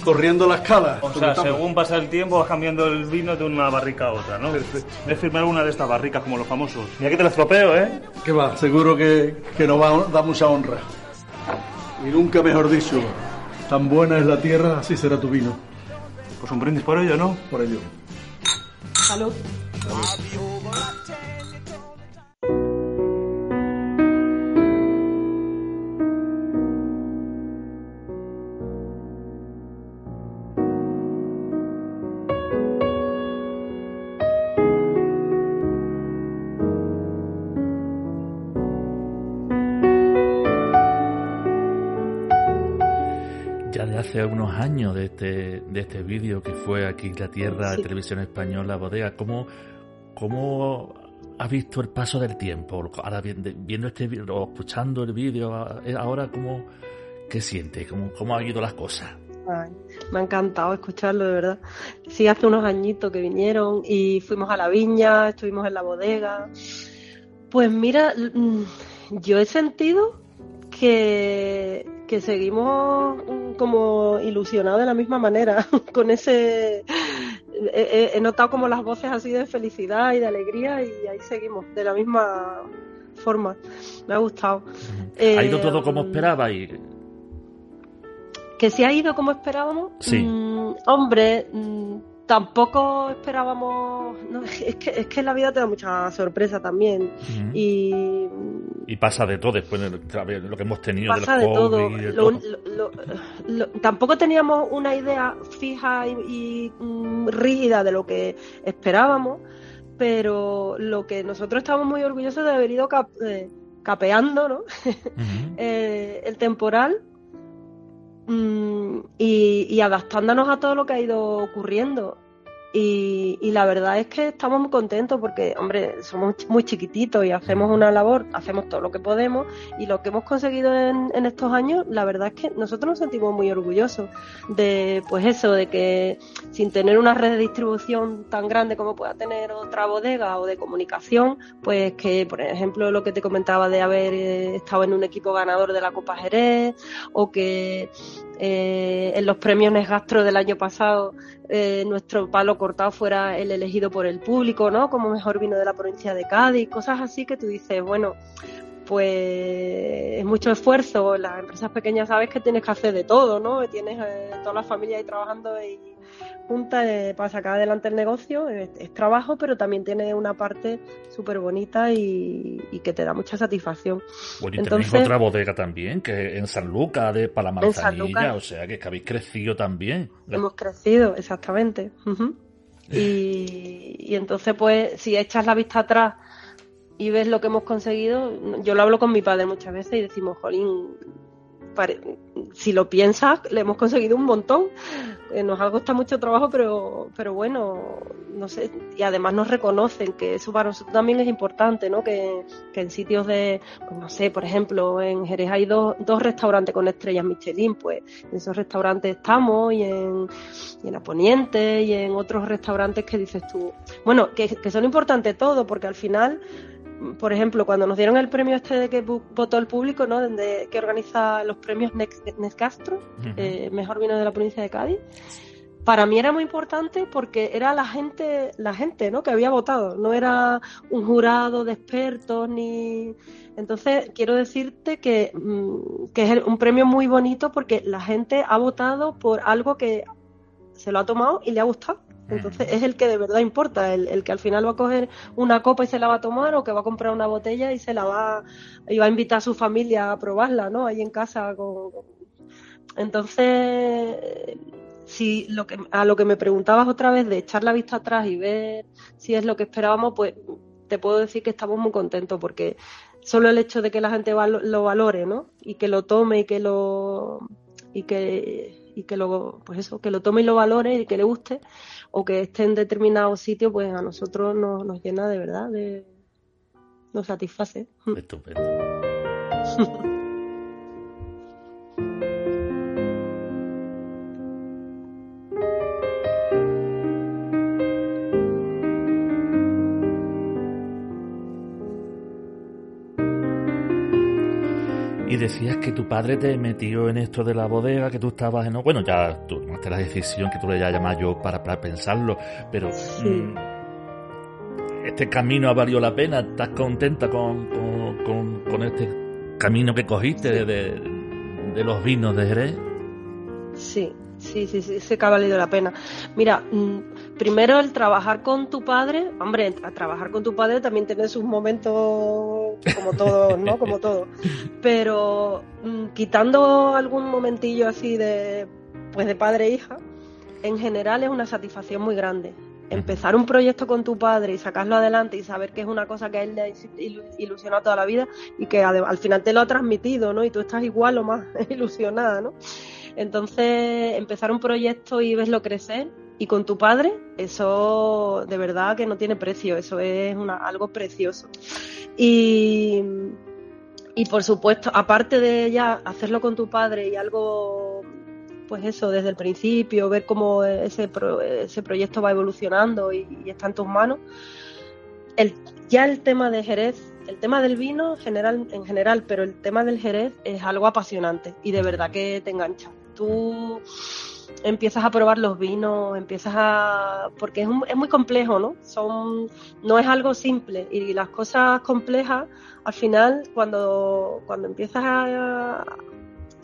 S4: corriendo la escala.
S3: O sea, según pasa el tiempo vas cambiando el vino de una barrica a otra, ¿no? Debes firmar una de estas barricas como los famosos. Mira que te la estropeo, ¿eh?
S4: Que va, seguro que, que nos va a dar mucha honra. Y nunca mejor dicho, tan buena es la tierra, así será tu vino.
S3: Pues un brindis por ello, ¿no?
S4: Por ello.
S2: Salud.
S1: De este vídeo que fue aquí en la Tierra de Televisión Española, Bodega. ¿Cómo, ¿Cómo has visto el paso del tiempo? Ahora viendo este o escuchando el vídeo, eh, ahora cómo, ¿qué sientes? ¿Cómo, ¿Cómo han ido las cosas?
S2: me ha encantado escucharlo, de verdad. Sí, hace unos añitos que vinieron y fuimos a la viña, estuvimos en la bodega. Pues mira, mm, yo he sentido que, que seguimos como ilusionados de la misma manera, con ese he, notado como las voces así de felicidad y de alegría y ahí seguimos, de la misma forma. Me ha gustado.
S1: ¿Ha ido todo como eh, esperaba? Y...
S2: ¿Que si ha ido como esperábamos?
S1: Sí.
S2: Mm, hombre, mm, tampoco esperábamos. es, que, es que la vida te da mucha sorpresa también. Y.
S1: Y pasa de todo después de lo que hemos tenido
S2: pasa de todo. tampoco teníamos una idea fija y, mm, rígida de lo que esperábamos, pero lo que nosotros estamos muy orgullosos de haber ido eh, capeando, ¿no? Eh, el temporal Mm, y, adaptándonos a todo lo que ha ido ocurriendo. Y, la verdad es que estamos muy contentos porque, hombre, somos muy chiquititos y hacemos una labor, hacemos todo lo que podemos y lo que hemos conseguido en, estos años, la verdad es que nosotros nos sentimos muy orgullosos de, pues eso, de que sin tener una red de distribución tan grande como pueda tener otra bodega o de comunicación, pues que, por ejemplo, lo que te comentaba de haber eh, estado en un equipo ganador de la Copa Jerez o que eh, en los premios Nesgastro del año pasado eh, nuestro palo cortado fuera el elegido por el público, ¿no? Como mejor vino de la provincia de Cádiz, cosas así que tú dices, bueno, pues es mucho esfuerzo. Las empresas pequeñas sabes que tienes que hacer de todo, ¿no? Tienes eh, toda la familia ahí trabajando y junta eh, para sacar adelante el negocio. Es, trabajo, pero también tiene una parte súper bonita y, que te da mucha satisfacción.
S1: Bueno, y tenéis otra bodega también, que en San Lucas, de para la manzanilla, o sea, que, habéis crecido también.
S2: Hemos crecido, exactamente. y, y entonces, pues, si echas la vista atrás y ves lo que hemos conseguido, yo lo hablo con mi padre muchas veces y decimos, jolín, si lo piensas, le hemos conseguido un montón. Eh, nos ha costado mucho trabajo, pero, pero bueno, no sé, y además nos reconocen que eso para nosotros también es importante, ¿no? Que, en sitios de, pues no sé, por ejemplo, en Jerez hay dos, dos restaurantes con estrellas Michelin, pues en esos restaurantes estamos y en, y en Aponiente y en otros restaurantes que dices tú, bueno, que, que son importantes todos, porque al final por ejemplo, cuando nos dieron el premio este de que votó el público, ¿no? De, que organiza los premios Nescastro, eh, mejor vino de la provincia de Cádiz, para mí era muy importante porque era la gente, la gente, ¿no? Que había votado, no era un jurado de expertos ni. Entonces quiero decirte que, mm, que es un premio muy bonito porque la gente ha votado por algo que se lo ha tomado y le ha gustado. Entonces es el que de verdad importa, el, que al final va a coger una copa y se la va a tomar o que va a comprar una botella y se la va y va a invitar a su familia a probarla, ¿no? Ahí en casa. Entonces, si lo que, a lo que me preguntabas otra vez de echar la vista atrás y ver si es lo que esperábamos, pues te puedo decir que estamos muy contentos porque solo el hecho de que la gente lo valore, ¿no? Y que lo tome y que lo y que y que lo pues eso que lo tome y lo valore y que le guste o que esté en determinado sitio, pues a nosotros nos, nos llena de verdad, de, nos satisface.
S1: Estupendo. Y decías que tu padre te metió en esto de la bodega, que tú estabas en... Bueno, ya tú tomaste la decisión que tú le llamas yo para, para pensarlo, pero... Mm, ¿Este camino ha valido la pena? ¿Estás contenta con, con, este camino que cogiste de, de los vinos de Jerez?
S2: Sí, Sí, sí, sí, sí que ha valido la pena. Mira, mm, primero el trabajar con tu padre, hombre, a trabajar con tu padre también tiene sus momentos como todo, ¿no? Como todo. Pero mm, quitando algún momentillo así de, pues de padre e hija, en general es una satisfacción muy grande. Empezar un proyecto con tu padre y sacarlo adelante y saber que es una cosa que a él le ha ilusionado toda la vida y que al final te lo ha transmitido, ¿no? Y tú estás igual o más ilusionada, ¿no? Entonces, empezar un proyecto y verlo crecer y con tu padre, eso de verdad que no tiene precio, eso es una, algo precioso. Y, y por supuesto, aparte de ya hacerlo con tu padre y algo, pues eso, desde el principio, ver cómo ese, ese proyecto va evolucionando y, está en tus manos, el, ya el tema de Jerez el tema del vino general, en general, pero el tema del Jerez es algo apasionante y de verdad que te engancha tú empiezas a probar los vinos, empiezas a... porque es, es muy complejo, ¿no? Son, no es algo simple y las cosas complejas, al final, cuando, cuando empiezas a,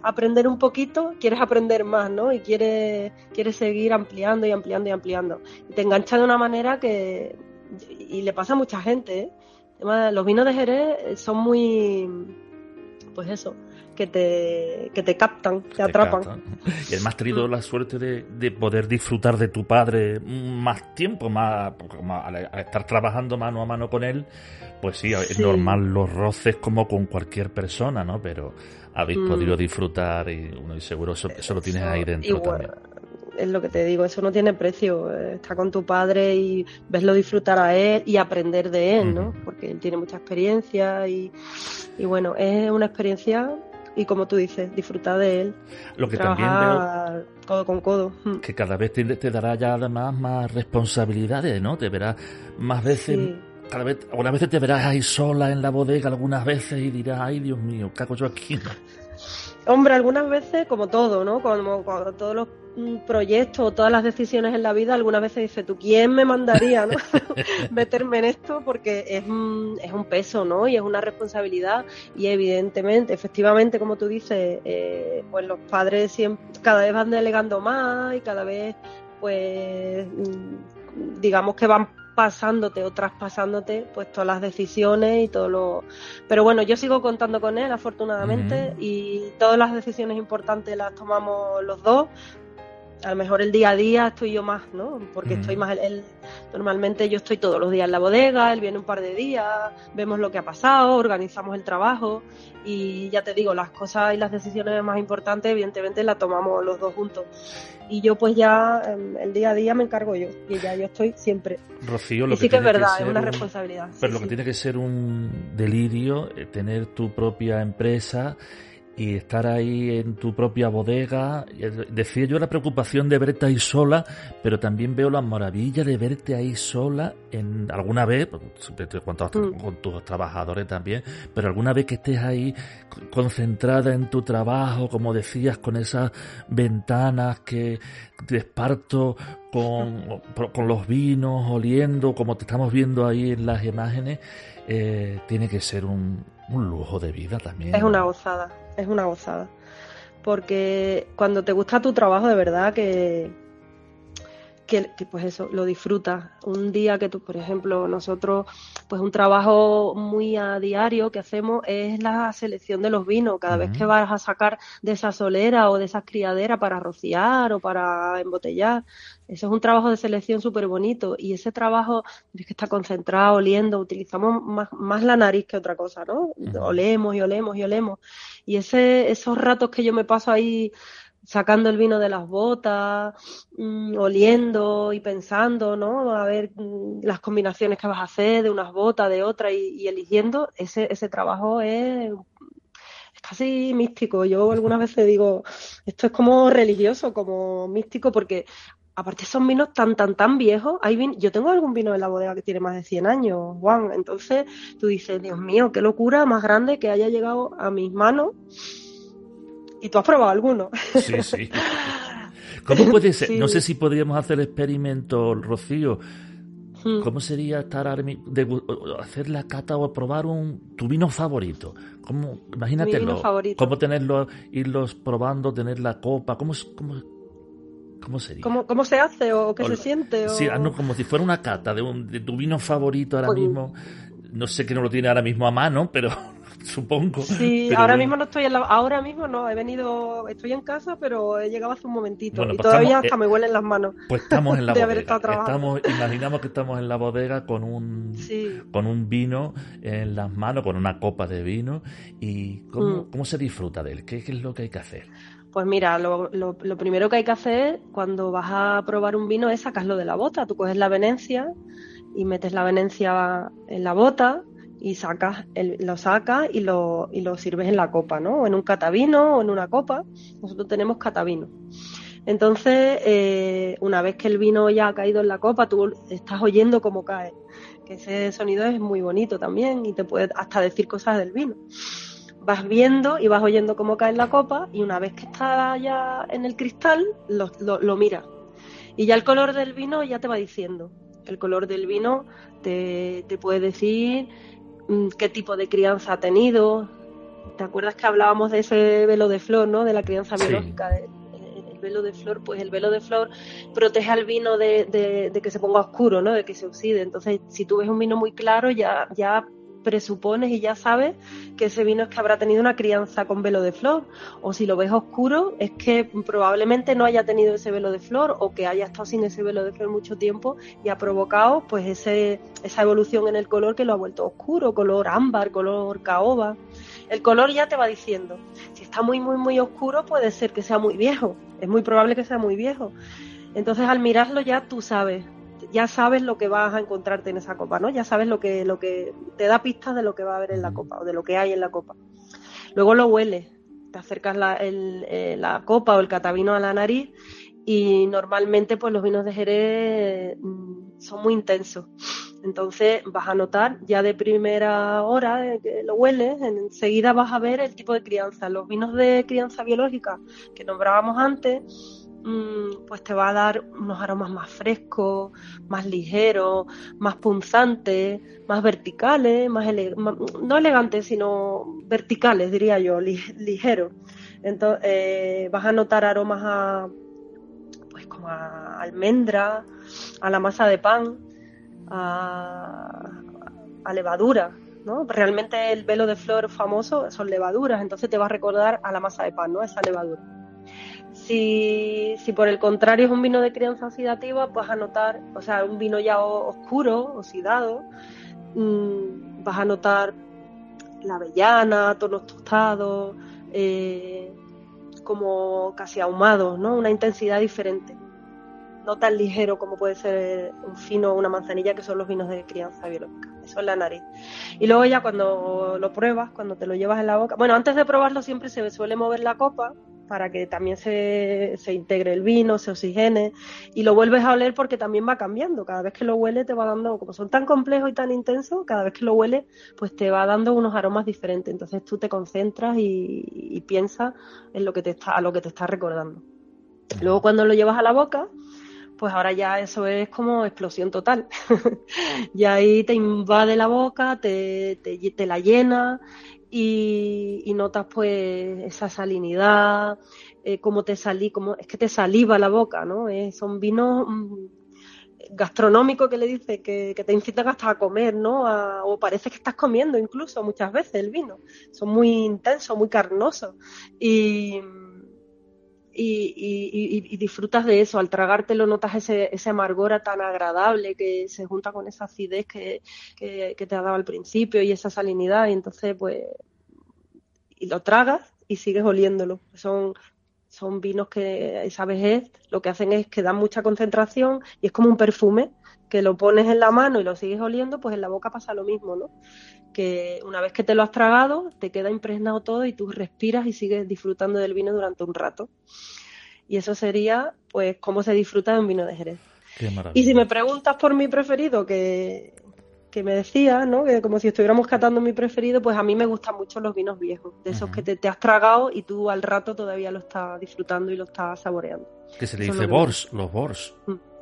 S2: aprender un poquito, quieres aprender más, ¿no? Y quieres, quieres seguir ampliando y ampliando y ampliando. Y te engancha de una manera que... y le pasa a mucha gente, ¿eh? Los vinos de Jerez son muy... pues eso, que te, que te captan, te, atrapan.
S1: Y además tenido la suerte de, poder disfrutar de tu padre más tiempo, más, al, estar trabajando mano a mano con él, pues sí, es normal los roces como con cualquier persona, ¿no? Pero habéis mm. podido disfrutar y uno y seguro eso, lo tienes ahí dentro también
S2: es lo que te digo, eso no tiene precio. Está con tu padre y veslo disfrutar a él y aprender de él, ¿no? Porque él tiene mucha experiencia y, y, bueno, es una experiencia y como tú dices, disfrutar de él.
S1: Lo que también veo
S2: codo con codo.
S1: Mm. Que cada vez te, dará ya además más responsabilidades, ¿no? Te verás más veces. Cada vez, algunas veces te verás ahí sola en la bodega, algunas veces y dirás, ay Dios mío, ¿qué hago yo aquí?
S2: Hombre, algunas veces, como todo, ¿no? Como, todos los mm, proyectos o todas las decisiones en la vida, algunas veces dice, ¿tú quién me mandaría, no? meterme en esto? Porque es un, es un peso, ¿no? Y es una responsabilidad y evidentemente, efectivamente, como tú dices, eh, pues los padres siempre, cada vez van delegando más y cada vez, pues, mm, digamos que van pasándote o traspasándote pues todas las decisiones y todo lo pero bueno yo sigo contando con él afortunadamente y todas las decisiones importantes las tomamos los dos a lo mejor el día a día estoy yo más, ¿no? Porque estoy más, él, normalmente yo estoy todos los días en la bodega, él viene un par de días, vemos lo que ha pasado, organizamos el trabajo y ya te digo, las cosas y las decisiones más importantes evidentemente las tomamos los dos juntos. Y yo pues ya em, el día a día me encargo yo y ya yo estoy siempre.
S1: Rocío, lo
S2: y
S1: que
S2: sí que es verdad, es una responsabilidad.
S1: Pero lo que tiene que ser un delirio, eh, tener tu propia empresa y estar ahí en tu propia bodega. Decía yo la preocupación de verte ahí sola, pero también veo la maravilla de verte ahí sola en alguna vez, con, mm. con tus trabajadores también, pero alguna vez que estés ahí concentrada en tu trabajo, como decías, con esas ventanas que te esparto con, con los vinos, oliendo, como te estamos viendo ahí en las imágenes, eh, tiene que ser un, un lujo de vida también.
S2: Es una gozada, es una gozada. Porque cuando te gusta tu trabajo de verdad, que, que, pues eso, lo disfrutas. Un día que tú, por ejemplo, nosotros, pues un trabajo muy a diario que hacemos es la selección de los vinos. Cada vez que vas a sacar de esa solera o de esas criaderas para rociar o para embotellar, eso es un trabajo de selección súper bonito y ese trabajo tienes que estar concentrado, oliendo, utilizamos más, más la nariz que otra cosa, ¿no? Olemos y olemos y olemos. Y ese, esos ratos que yo me paso ahí sacando el vino de las botas, mm, oliendo y pensando, ¿no? A ver mm, las combinaciones que vas a hacer de unas botas, de otras y, eligiendo, ese, ese trabajo es, es casi místico. Yo algunas veces digo, esto es como religioso, como místico, porque aparte son vinos tan, tan, tan viejos. Hay yo tengo algún vino en la bodega que tiene más de 100 años, Juan. Entonces tú dices, Dios mío, qué locura más grande que haya llegado a mis manos ¿Y tú has probado alguno?
S1: Sí, sí. ¿Cómo puede ser? No sé si podríamos hacer el experimento, Rocío. Hmm. ¿Cómo sería estar hacer la cata o probar un tu vino favorito? ¿Cómo, imagínatelo. ¿Cómo tenerlo, irlos probando, tener la copa? ¿Cómo, cómo, cómo sería?
S2: ¿Cómo, ¿Cómo, se hace o qué se siente?
S1: Sí, ah, como si fuera una cata de, un, de tu vino favorito ahora mismo. No sé que no lo tiene ahora mismo a mano, pero supongo.
S2: Sí, ahora mismo no estoy en la, ahora mismo no, he venido, estoy en casa, pero he llegado hace un momentito y pues todavía hasta me huelen las manos.
S1: Pues estamos en la bodega. Estamos, imaginamos que estamos en la bodega con un con un vino en las manos, con una copa de vino y cómo, mm. cómo se disfruta de él, ¿Qué, es lo que hay que hacer.
S2: Pues mira, lo, lo, lo, primero que hay que hacer cuando vas a probar un vino es sacarlo de la bota. Tú coges la venencia y metes la venencia en la bota, y sacas lo sacas y lo, y lo sirves en la copa, ¿no? O en un catavino o en una copa. Nosotros tenemos catavino. Entonces, eh, una vez que el vino ya ha caído en la copa, tú estás oyendo cómo cae. Que ese sonido es muy bonito también y te puede hasta decir cosas del vino. vas viendo y vas oyendo cómo cae la copa y una vez que está ya en el cristal, lo, lo, miras. Y ya el color del vino ya te va diciendo. El color del vino te, te puede decir qué tipo de crianza ha tenido. ¿Te acuerdas que hablábamos de ese velo de flor, ¿no? De la crianza biológica. El, velo de flor, pues el velo de flor protege al vino de, de, de, que se ponga oscuro, ¿no? De que se oxide. Entonces, si tú ves un vino muy claro, ya, ya presupones y ya sabes que ese vino es que habrá tenido una crianza con velo de flor. O si lo ves oscuro, es que probablemente no haya tenido ese velo de flor o que haya estado sin ese velo de flor mucho tiempo y ha provocado pues ese, esa evolución en el color que lo ha vuelto oscuro, color ámbar, color caoba. El color ya te va diciendo. Si está muy, muy, muy oscuro, puede ser que sea muy viejo. Es muy probable que sea muy viejo. Entonces al mirarlo ya tú sabes ya sabes lo que vas a encontrarte en esa copa, ¿no? Ya sabes lo que, lo que te da pistas de lo que va a haber en la copa o de lo que hay en la copa. Luego lo hueles, te acercas la, eh, la copa o el catavino a la nariz y normalmente pues los vinos de Jerez mm, son muy intensos. Entonces vas a notar ya de primera hora que lo hueles, enseguida vas a ver el tipo de crianza. Los vinos de crianza biológica que nombrábamos antes pues te va a dar unos aromas más frescos, más ligeros, más punzantes, más verticales, más, no elegantes, sino verticales, diría yo, ligeros. Entonces eh, vas a notar aromas a, pues como a almendra, a la masa de pan, a, a levadura, ¿no? Realmente el velo de flor famoso son levaduras, entonces te va a recordar a la masa de pan, ¿no? Esa levadura. Si, si por el contrario es un vino de crianza oxidativa, vas a notar, o sea, un vino ya oscuro, oxidado, mm, vas a notar la avellana, tonos tostados, eh, como casi ahumados, ¿no? Una intensidad diferente. No tan ligero como puede ser un fino o una manzanilla, que son los vinos de crianza biológica. Eso es la nariz. Y luego ya cuando lo pruebas, cuando te lo llevas en la boca, bueno, antes de probarlo siempre se suele mover la copa para que también se, se, integre el vino, se oxigene y lo vuelves a oler porque también va cambiando. Cada vez que lo huele te va dando, como son tan complejos y tan intensos, cada vez que lo huele pues te va dando unos aromas diferentes. Entonces tú te concentras y, piensas en lo que te está, a lo que te está recordando. Luego cuando lo llevas a la boca, pues ahora ya eso es como explosión total. y ahí te invade la boca, te, te, te la llena y, notas pues esa salinidad, eh, cómo te salí, como es que te saliva la boca, ¿no? Eh, son vinos mm, gastronómicos que le dice que, te incitan hasta a comer, ¿no? o parece que estás comiendo incluso muchas veces el vino. Son muy intensos, muy carnosos. Y, y, disfrutas de eso. Al tragártelo notas ese, ese amargor tan agradable que se junta con esa acidez que, que, te ha dado al principio y esa salinidad. Y entonces, pues, y lo tragas y sigues oliéndolo. Son, son vinos que esa vejez lo que hacen es que dan mucha concentración y es como un perfume que lo pones en la mano y lo sigues oliendo, pues en la boca pasa lo mismo, ¿no? Que una vez que te lo has tragado, te queda impregnado todo y tú respiras y sigues disfrutando del vino durante un rato. Y eso sería, pues, cómo se disfruta de un vino de Jerez. y si me preguntas por mi preferido, que, que me decía, ¿no? Que como si estuviéramos catando mi preferido, pues a mí me gustan mucho los vinos viejos, de esos que te, has tragado y tú al rato todavía lo estás disfrutando y lo estás saboreando.
S1: Que se le dice bors, los bors. Mm.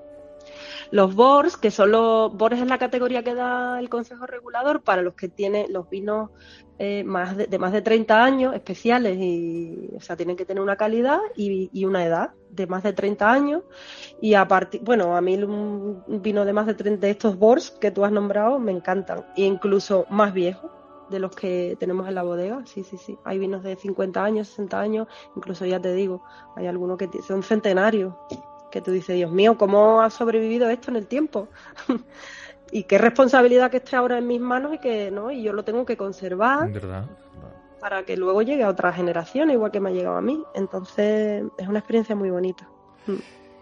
S2: Los BORS, que son los BORS es la categoría que da el Consejo Regulador para los que tienen los vinos eh, más de, más de 30 años, especiales, y, o sea, tienen que tener una calidad y, una edad de más de 30 años. Y a partir, bueno, a mí un vino de más de 30 de estos BORS que tú has nombrado me encantan, e incluso más viejos de los que tenemos en la bodega. Sí, sí, sí. Hay vinos de 50 años, 60 años, incluso ya te digo, hay algunos que son centenarios que tú dices, Dios mío, ¿cómo ha sobrevivido esto en el tiempo? y qué responsabilidad que esté ahora en mis manos y que no, y yo lo tengo que conservar para que luego llegue a otra generación, igual que me ha llegado a mí. Entonces, es una experiencia muy bonita.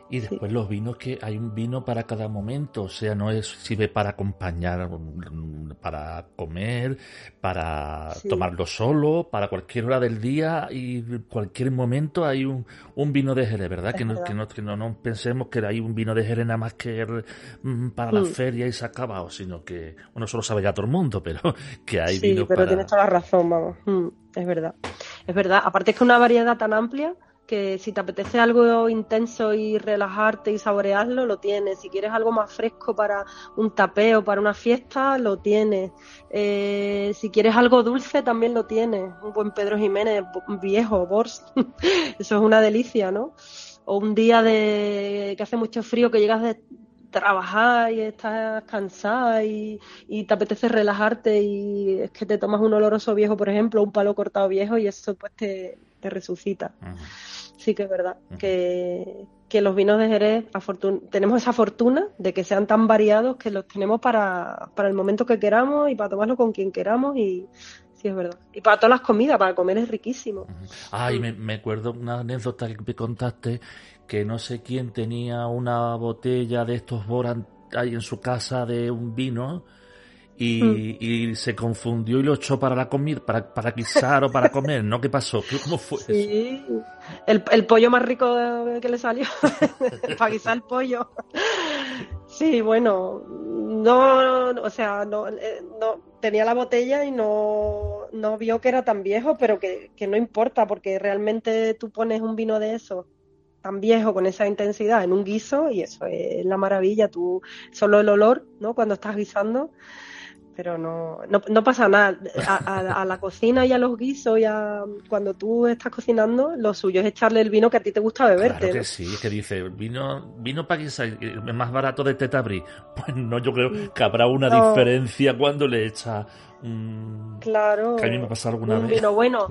S2: Mm.
S1: Y después los vinos que hay un vino para cada momento, o sea, no es sirve para acompañar, mm, para comer, para tomarlo solo, para cualquier hora del día y cualquier momento hay un, un vino de Jerez, ¿verdad? Que no, que no, que, no, pensemos que hay un vino de Jerez nada más que mm, para la mm. feria y se ha acabado, sino que, bueno, eso lo sabe ya todo el mundo, pero que hay
S2: sí,
S1: vino
S2: pero tienes toda la razón, vamos, es verdad. Es verdad, aparte es que una variedad tan amplia que si te apetece algo intenso y relajarte y saborearlo, lo tienes. Si quieres algo más fresco para un tapeo, para una fiesta, lo tienes. Eh, si quieres algo dulce, también lo tienes. Un buen Pedro Jiménez, viejo, Bors. Eso es una delicia, ¿no? O un día de que hace mucho frío, que llegas de trabajar y estás cansada y, te apetece relajarte y es que te tomas un oloroso viejo, por ejemplo, un palo cortado viejo y eso pues te, resucita sí que es verdad que, los vinos de Jerez tenemos esa fortuna de que sean tan variados que los tenemos para, el momento que queramos y para tomarlo con quien queramos y sí es verdad. Y para todas las comidas, para comer es riquísimo.
S1: Ay, me, me acuerdo una anécdota que me contaste que no sé quién tenía una botella de estos Boran ahí en su casa de un vino Mm. y, se confundió y lo echó para la comida, para, para guisar o para comer, ¿no? ¿Qué pasó? ¿Cómo fue
S2: sí. El, el, pollo más rico que le salió, para guisar el pollo. Sí, bueno, no, o sea, no, eh, no, tenía la botella y no, no vio que era tan viejo, pero que, que no importa, porque realmente tú pones un vino de eso tan viejo con esa intensidad en un guiso y eso es la maravilla, tú solo el olor, ¿no? Cuando estás guisando pero no, no, pasa nada. A, la cocina y a los guisos y cuando tú estás cocinando, lo suyo es echarle el vino que a ti te gusta beberte.
S1: Claro que sí, que dice, vino, vino para es más barato de tetabrí. Pues no, yo creo que habrá una diferencia cuando le echa
S2: Claro.
S1: Que a mí me ha pasado alguna vez.
S2: Vino bueno.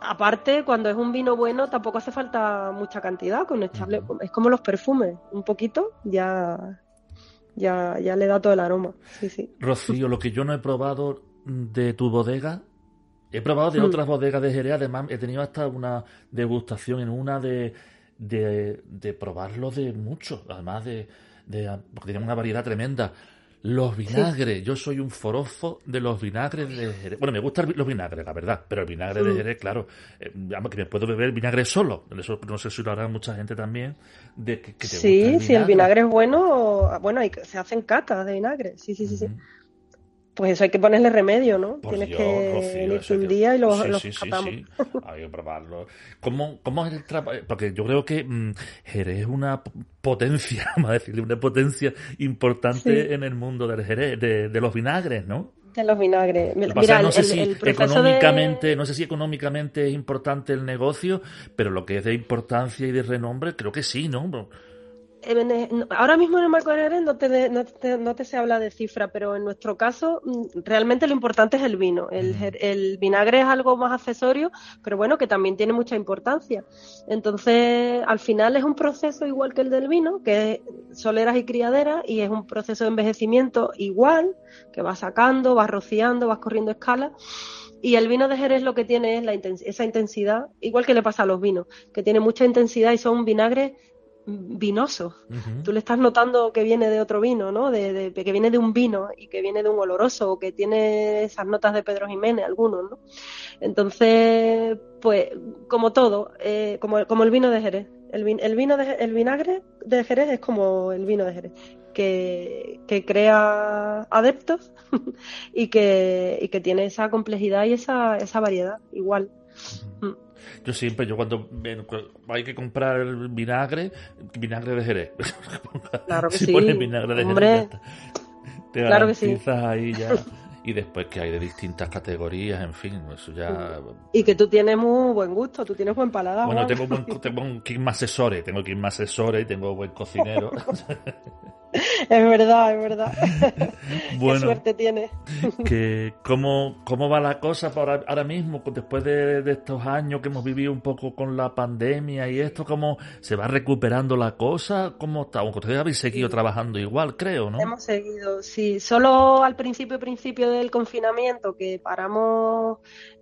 S2: Aparte, cuando es un vino bueno, tampoco hace falta mucha cantidad con echarle. Es como los perfumes, un poquito, ya ya, ya le da todo el aroma. Sí, sí.
S1: Rocío, lo que yo no he probado de tu bodega, he probado de hmm. otras bodegas de Jerez, además he tenido hasta una degustación en una de, de, de probarlo de mucho, además de, de porque tenía una variedad tremenda. Los vinagres, yo soy un forofo de los vinagres de Jerez. Bueno, me gustan los vinagres, la verdad, pero el vinagre de mm. Jerez, claro, eh, que me puedo beber vinagre solo. Eso no sé si lo hará mucha gente también. De que,
S2: sí, si el vinagre es bueno, bueno, se hacen catas de vinagre. Sí, sí, sí, sí pues eso hay que ponerle remedio, ¿no? Tienes que un día y lo, sí, sí, Sí,
S1: Hay que probarlo. ¿Cómo, cómo es el trabajo? Porque yo creo que mm, Jerez es una potencia, vamos a decirle, una potencia importante en el mundo del Jerez, de, los vinagres, ¿no?
S2: De los vinagres.
S1: Mira, no sé si económicamente, no sé si económicamente es importante el negocio, pero lo que es de importancia y de renombre, creo que sí, ¿no?
S2: Ahora mismo en el marco de Jerez no te, no, te, no te se habla de cifra, pero en nuestro caso mm, realmente lo importante es el vino. El, el, vinagre es algo más accesorio, pero bueno, que también tiene mucha importancia. Entonces, al final es un proceso igual que el del vino, que es soleras y criaderas, y es un proceso de envejecimiento igual, que vas sacando, vas rociando, vas corriendo escala. Y el vino de Jerez lo que tiene es la esa intensidad, igual que le pasa a los vinos, que tiene mucha intensidad y son vinagres vinoso. Tú le estás notando que viene de otro vino, ¿no? De, que viene de un vino y que viene de un oloroso, o que tiene esas notas de Pedro Jiménez, algunos, ¿no? Entonces, pues, como todo, eh, como, como el vino de Jerez. El, el, vino de, el vinagre de Jerez es como el vino de Jerez, que, que crea adeptos y, que, y que tiene esa complejidad y esa, esa variedad igual.
S1: Yo siempre, yo cuando hay que comprar el vinagre, vinagre de Jerez.
S2: Claro que sí. vinagre de Jerez, claro que sí.
S1: ahí ya. y después que hay de distintas categorías, en fin, eso ya...
S2: Y que tú tienes muy buen gusto, tú tienes buen paladar.
S1: Bueno, tengo, buen, tengo un King asesores, tengo King asesores y tengo buen cocinero.
S2: es verdad, es verdad. Qué suerte tiene.
S1: que, ¿cómo, ¿Cómo va la cosa para ahora mismo, después de, estos años que hemos vivido un poco con la pandemia y esto? ¿Cómo se va recuperando la cosa? ¿Cómo está? Aunque ustedes habéis seguido trabajando igual, creo, ¿no?
S2: Hemos seguido, sí. Solo al principio, principio del confinamiento, que paramos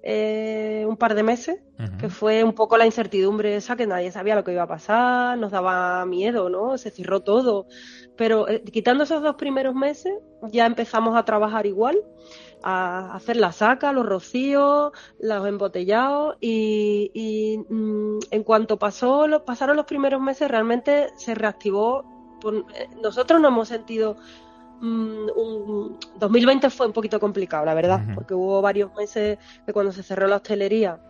S2: eh, un par de meses, que fue un poco la incertidumbre esa que nadie sabía lo que iba a pasar, nos daba miedo, ¿no? Se cerró todo. Pero eh, quitando esos dos primeros meses, ya empezamos a trabajar igual, a hacer la saca, los rocíos, los embotellados y, mm, en cuanto pasó, pasaron los primeros meses, realmente se reactivó. Eh, nosotros nos hemos sentido 2020 mm, fue un poquito complicado, la verdad, porque hubo varios meses que cuando se cerró la hostelería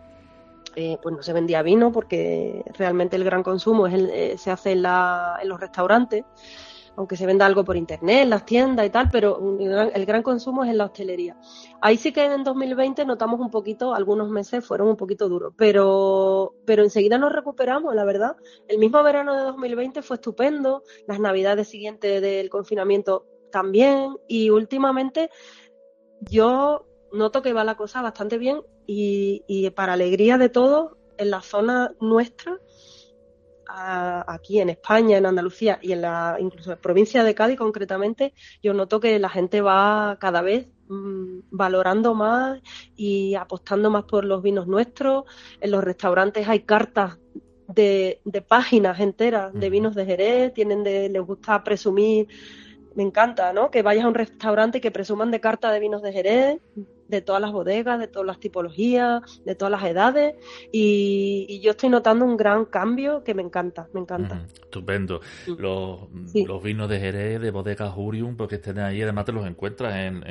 S2: eh, pues no se vendía vino porque realmente el gran consumo es eh, se hace en, los restaurantes, aunque se venda algo por internet, en las tiendas y tal, pero el gran, consumo es en la hostelería. Ahí sí que en 2020 notamos un poquito, algunos meses fueron un poquito duros, pero, pero enseguida nos recuperamos, la verdad. El mismo verano de 2020 fue estupendo, las navidades siguientes del confinamiento también, y últimamente yo noto que va la cosa bastante bien y, para alegría de todos, en la zona nuestra, aquí en España, en Andalucía y en la incluso en provincia de Cádiz concretamente, yo noto que la gente va cada vez mm, valorando más y apostando más por los vinos nuestros. En los restaurantes hay cartas de, páginas enteras de vinos de Jerez, tienen de, les gusta presumir me encanta, ¿no? Que vayas a un restaurante y que presuman de carta de vinos de Jerez, de todas las bodegas, de todas las tipologías, de todas las edades. Y, yo estoy notando un gran cambio que me encanta, me encanta.
S1: estupendo. Mm. Los, vinos de Jerez, de bodegas Urium, porque estén ahí, además te los encuentras en,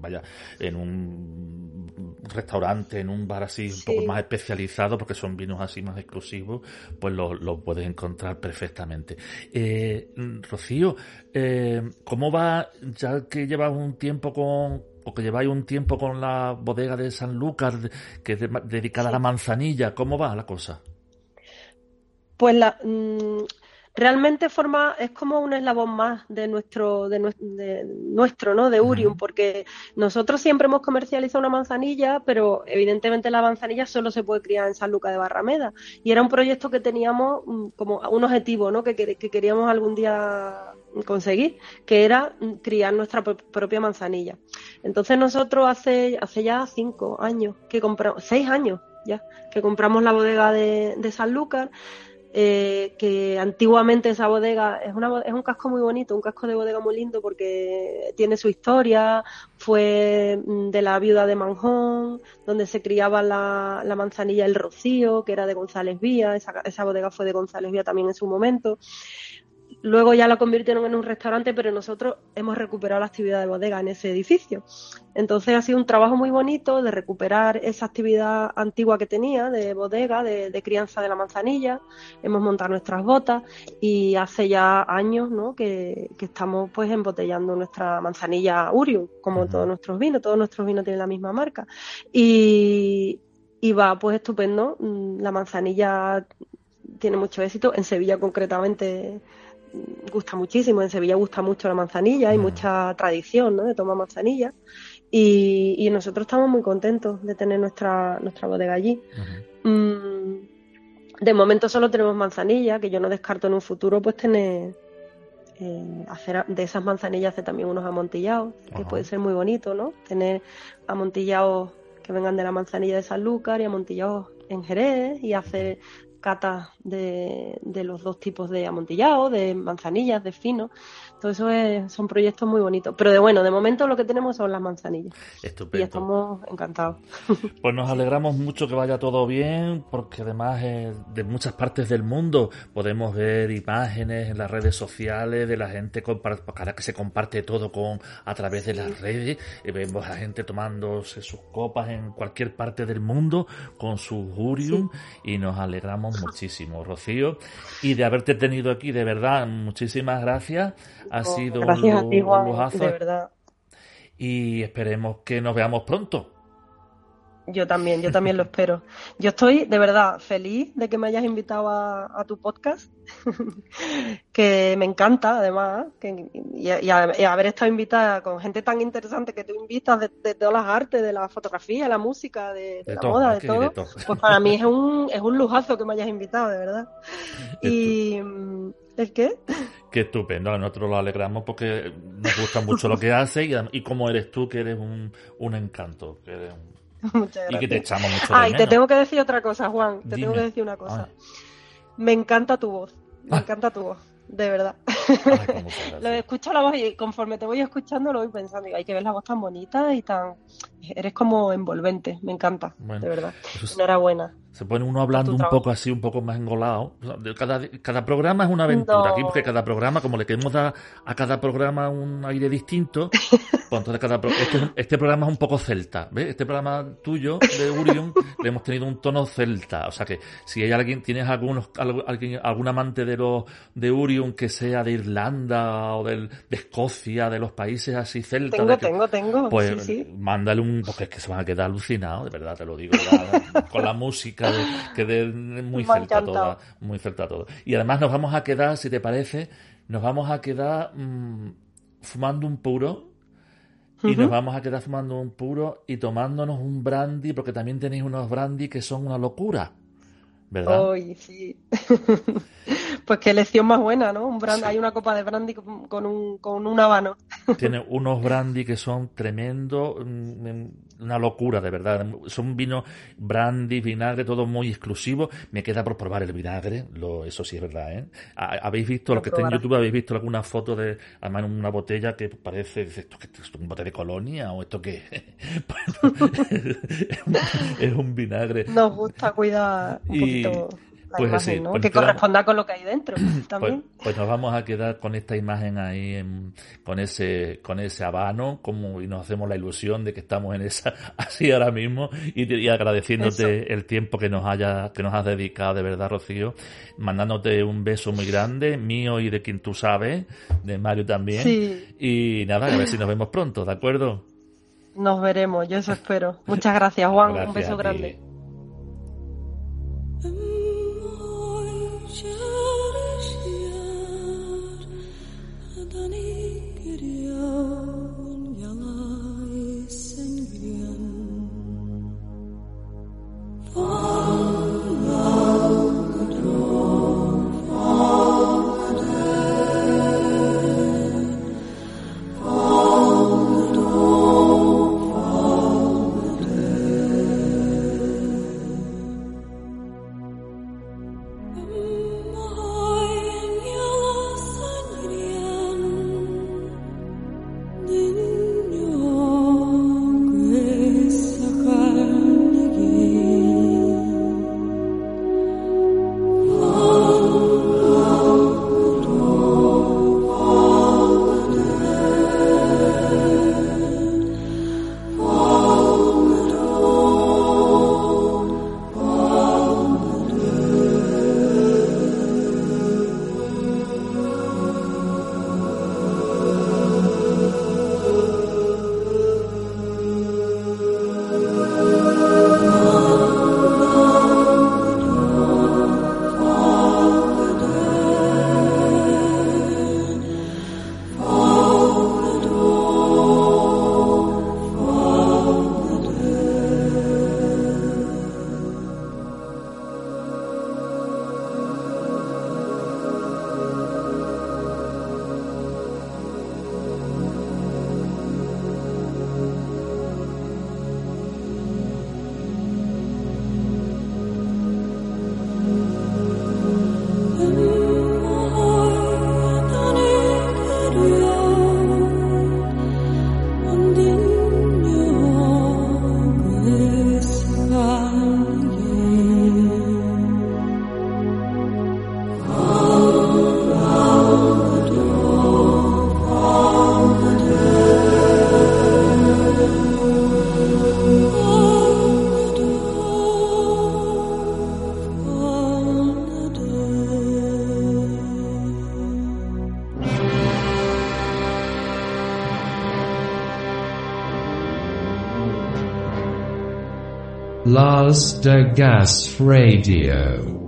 S1: vaya, en un restaurante, en un bar así un poco más especializado, porque son vinos así más exclusivos, pues los lo puedes encontrar perfectamente. Eh, Rocío, eh, ¿cómo va, ya que llevas un tiempo con o que lleváis un tiempo con la bodega de San Lucas, que es dedicada a la manzanilla. ¿Cómo va la cosa?
S2: Pues la, mm, realmente forma es como un eslabón más de nuestro de, nuestro no de Urium porque nosotros siempre hemos comercializado una manzanilla pero evidentemente la manzanilla solo se puede criar en San Lucas de Barrameda. Y era un proyecto que teníamos mm, como un objetivo no que, que queríamos algún día conseguir que era mm, criar nuestra propia manzanilla. Entonces nosotros hace hace ya cinco años que compramos seis años ya que compramos la bodega de, de San Lucas eh, que antiguamente esa bodega es, una, es un casco muy bonito, un casco de bodega muy lindo porque tiene su historia, fue mm, de la viuda de Manjón, donde se criaba la, la manzanilla El Rocío, que era de González Vía, esa, esa bodega fue de González Vía también en su momento. Luego ya la convirtieron en un restaurante, pero nosotros hemos recuperado la actividad de bodega en ese edificio. Entonces ha sido un trabajo muy bonito de recuperar esa actividad antigua que tenía de bodega, de, crianza de la manzanilla. Hemos montado nuestras botas y hace ya años ¿no? que, estamos pues embotellando nuestra manzanilla Urium, como todos nuestros vinos. Todos nuestros vinos tienen la misma marca. Y, y va pues estupendo. Mm, la manzanilla tiene mucho éxito. En Sevilla concretamente gusta muchísimo. En Sevilla gusta mucho la manzanilla, hay mm. mucha tradición ¿no? de tomar manzanilla. Y, nosotros estamos muy contentos de tener nuestra, nuestra bodega allí. Mm, de momento solo tenemos manzanilla, que yo no descarto en un futuro pues tener eh, hacer de esas manzanillas hacer también unos amontillados, que puede ser muy bonito, ¿no? Tener amontillados que vengan de la manzanilla de Sanlúcar y amontillados en Jerez y hacer catas de, de, los dos tipos de amontillado, de manzanillas, de fino. Todo eso es, son proyectos muy bonitos. Pero de bueno, de momento lo que tenemos son las manzanillas.
S1: Estupendo.
S2: Y estamos encantados.
S1: Pues nos alegramos mucho que vaya todo bien, porque además eh, de muchas partes del mundo podemos ver imágenes en las redes sociales de la gente ahora que se comparte todo con a través de las redes. Vemos a gente tomándose sus copas en cualquier parte del mundo con su Urium y nos alegramos muchísimo, Rocío, y de haberte tenido aquí, de verdad, muchísimas gracias. Ha oh, sido un,
S2: lujazo. De verdad.
S1: Y esperemos que nos veamos pronto.
S2: Yo también, yo también lo espero. Yo estoy de verdad feliz de que me hayas invitado a, tu podcast, que me encanta además, que, y, haber estado invitada con gente tan interesante que tú invitas de, todas las artes, de la fotografía, la música, de, la moda, de todo, pues para mí es un, es un lujazo que me hayas invitado, de verdad. y... ¿El qué?
S1: Qué estupendo, nosotros lo alegramos porque nos gusta mucho lo que hace y, y como eres tú, que eres un, un encanto, que eres un
S5: Muchas gracias.
S1: Y que te echamos mucho
S5: Ah, y te tengo que decir otra cosa, Juan. Te tengo que decir una cosa. Me encanta tu voz. Me ah. encanta tu voz de verdad. lo escucho la voz y conforme te voy escuchando lo voy pensando, y hay que ver la voz tan bonita y tan... Eres como envolvente, me encanta, de verdad. Enhorabuena.
S1: Se pone uno hablando un poco así, un poco más engolado. Cada, cada programa es una aventura. Aquí, porque cada programa, como le queremos dar a cada programa un aire distinto, pues entonces cada este, este, programa es un poco celta. ¿ves? Este programa tuyo de Urium le hemos tenido un tono celta. O sea que si hay alguien, tienes algunos, alguien, algún amante de los de Urium que sea de Irlanda o del, de Escocia, de los países así celtas.
S5: Tengo, tengo, tengo.
S1: Pues mándale un, porque es que se van a quedar alucinados, de verdad te lo digo, con la música que de, muy cerca toda, muy cerca todo. Y además nos vamos a quedar, si te parece, nos vamos a quedar mm, fumando un puro y nos vamos a quedar fumando un puro y tomándonos un brandy, porque también tenéis unos brandy que son una locura. ¿Verdad?
S5: sí. pues qué lección más buena, ¿no? Un Hay una copa de brandy con un, con un habano.
S1: Tiene unos brandy que son tremendo, mm, una locura, de verdad. Son vinos brandy, vinagre, todo muy exclusivo. Me queda por probar el vinagre, lo, eso sí es verdad, ¿eh? ¿Habéis visto, lo que está en YouTube, habéis visto alguna foto de, además en una botella que parece, ¿esto, qué, es un bote de colonia o esto qué? es, un, vinagre.
S5: Nos gusta cuidar un poquito pues así, pues que corresponda con lo que hay dentro pues, también.
S1: Pues, nos vamos a quedar con esta imagen ahí, con ese con ese habano, como y nos hacemos la ilusión de que estamos en esa así ahora mismo y, agradeciéndote el tiempo que nos haya que nos has dedicado de verdad, Rocío, mandándote un beso muy grande mío y de quien tú sabes, de Mario también. Y nada, a ver si nos vemos pronto, ¿de acuerdo?
S5: Nos veremos, yo eso espero. Muchas gracias, Juan. un beso grande.
S6: Last Gas Radio.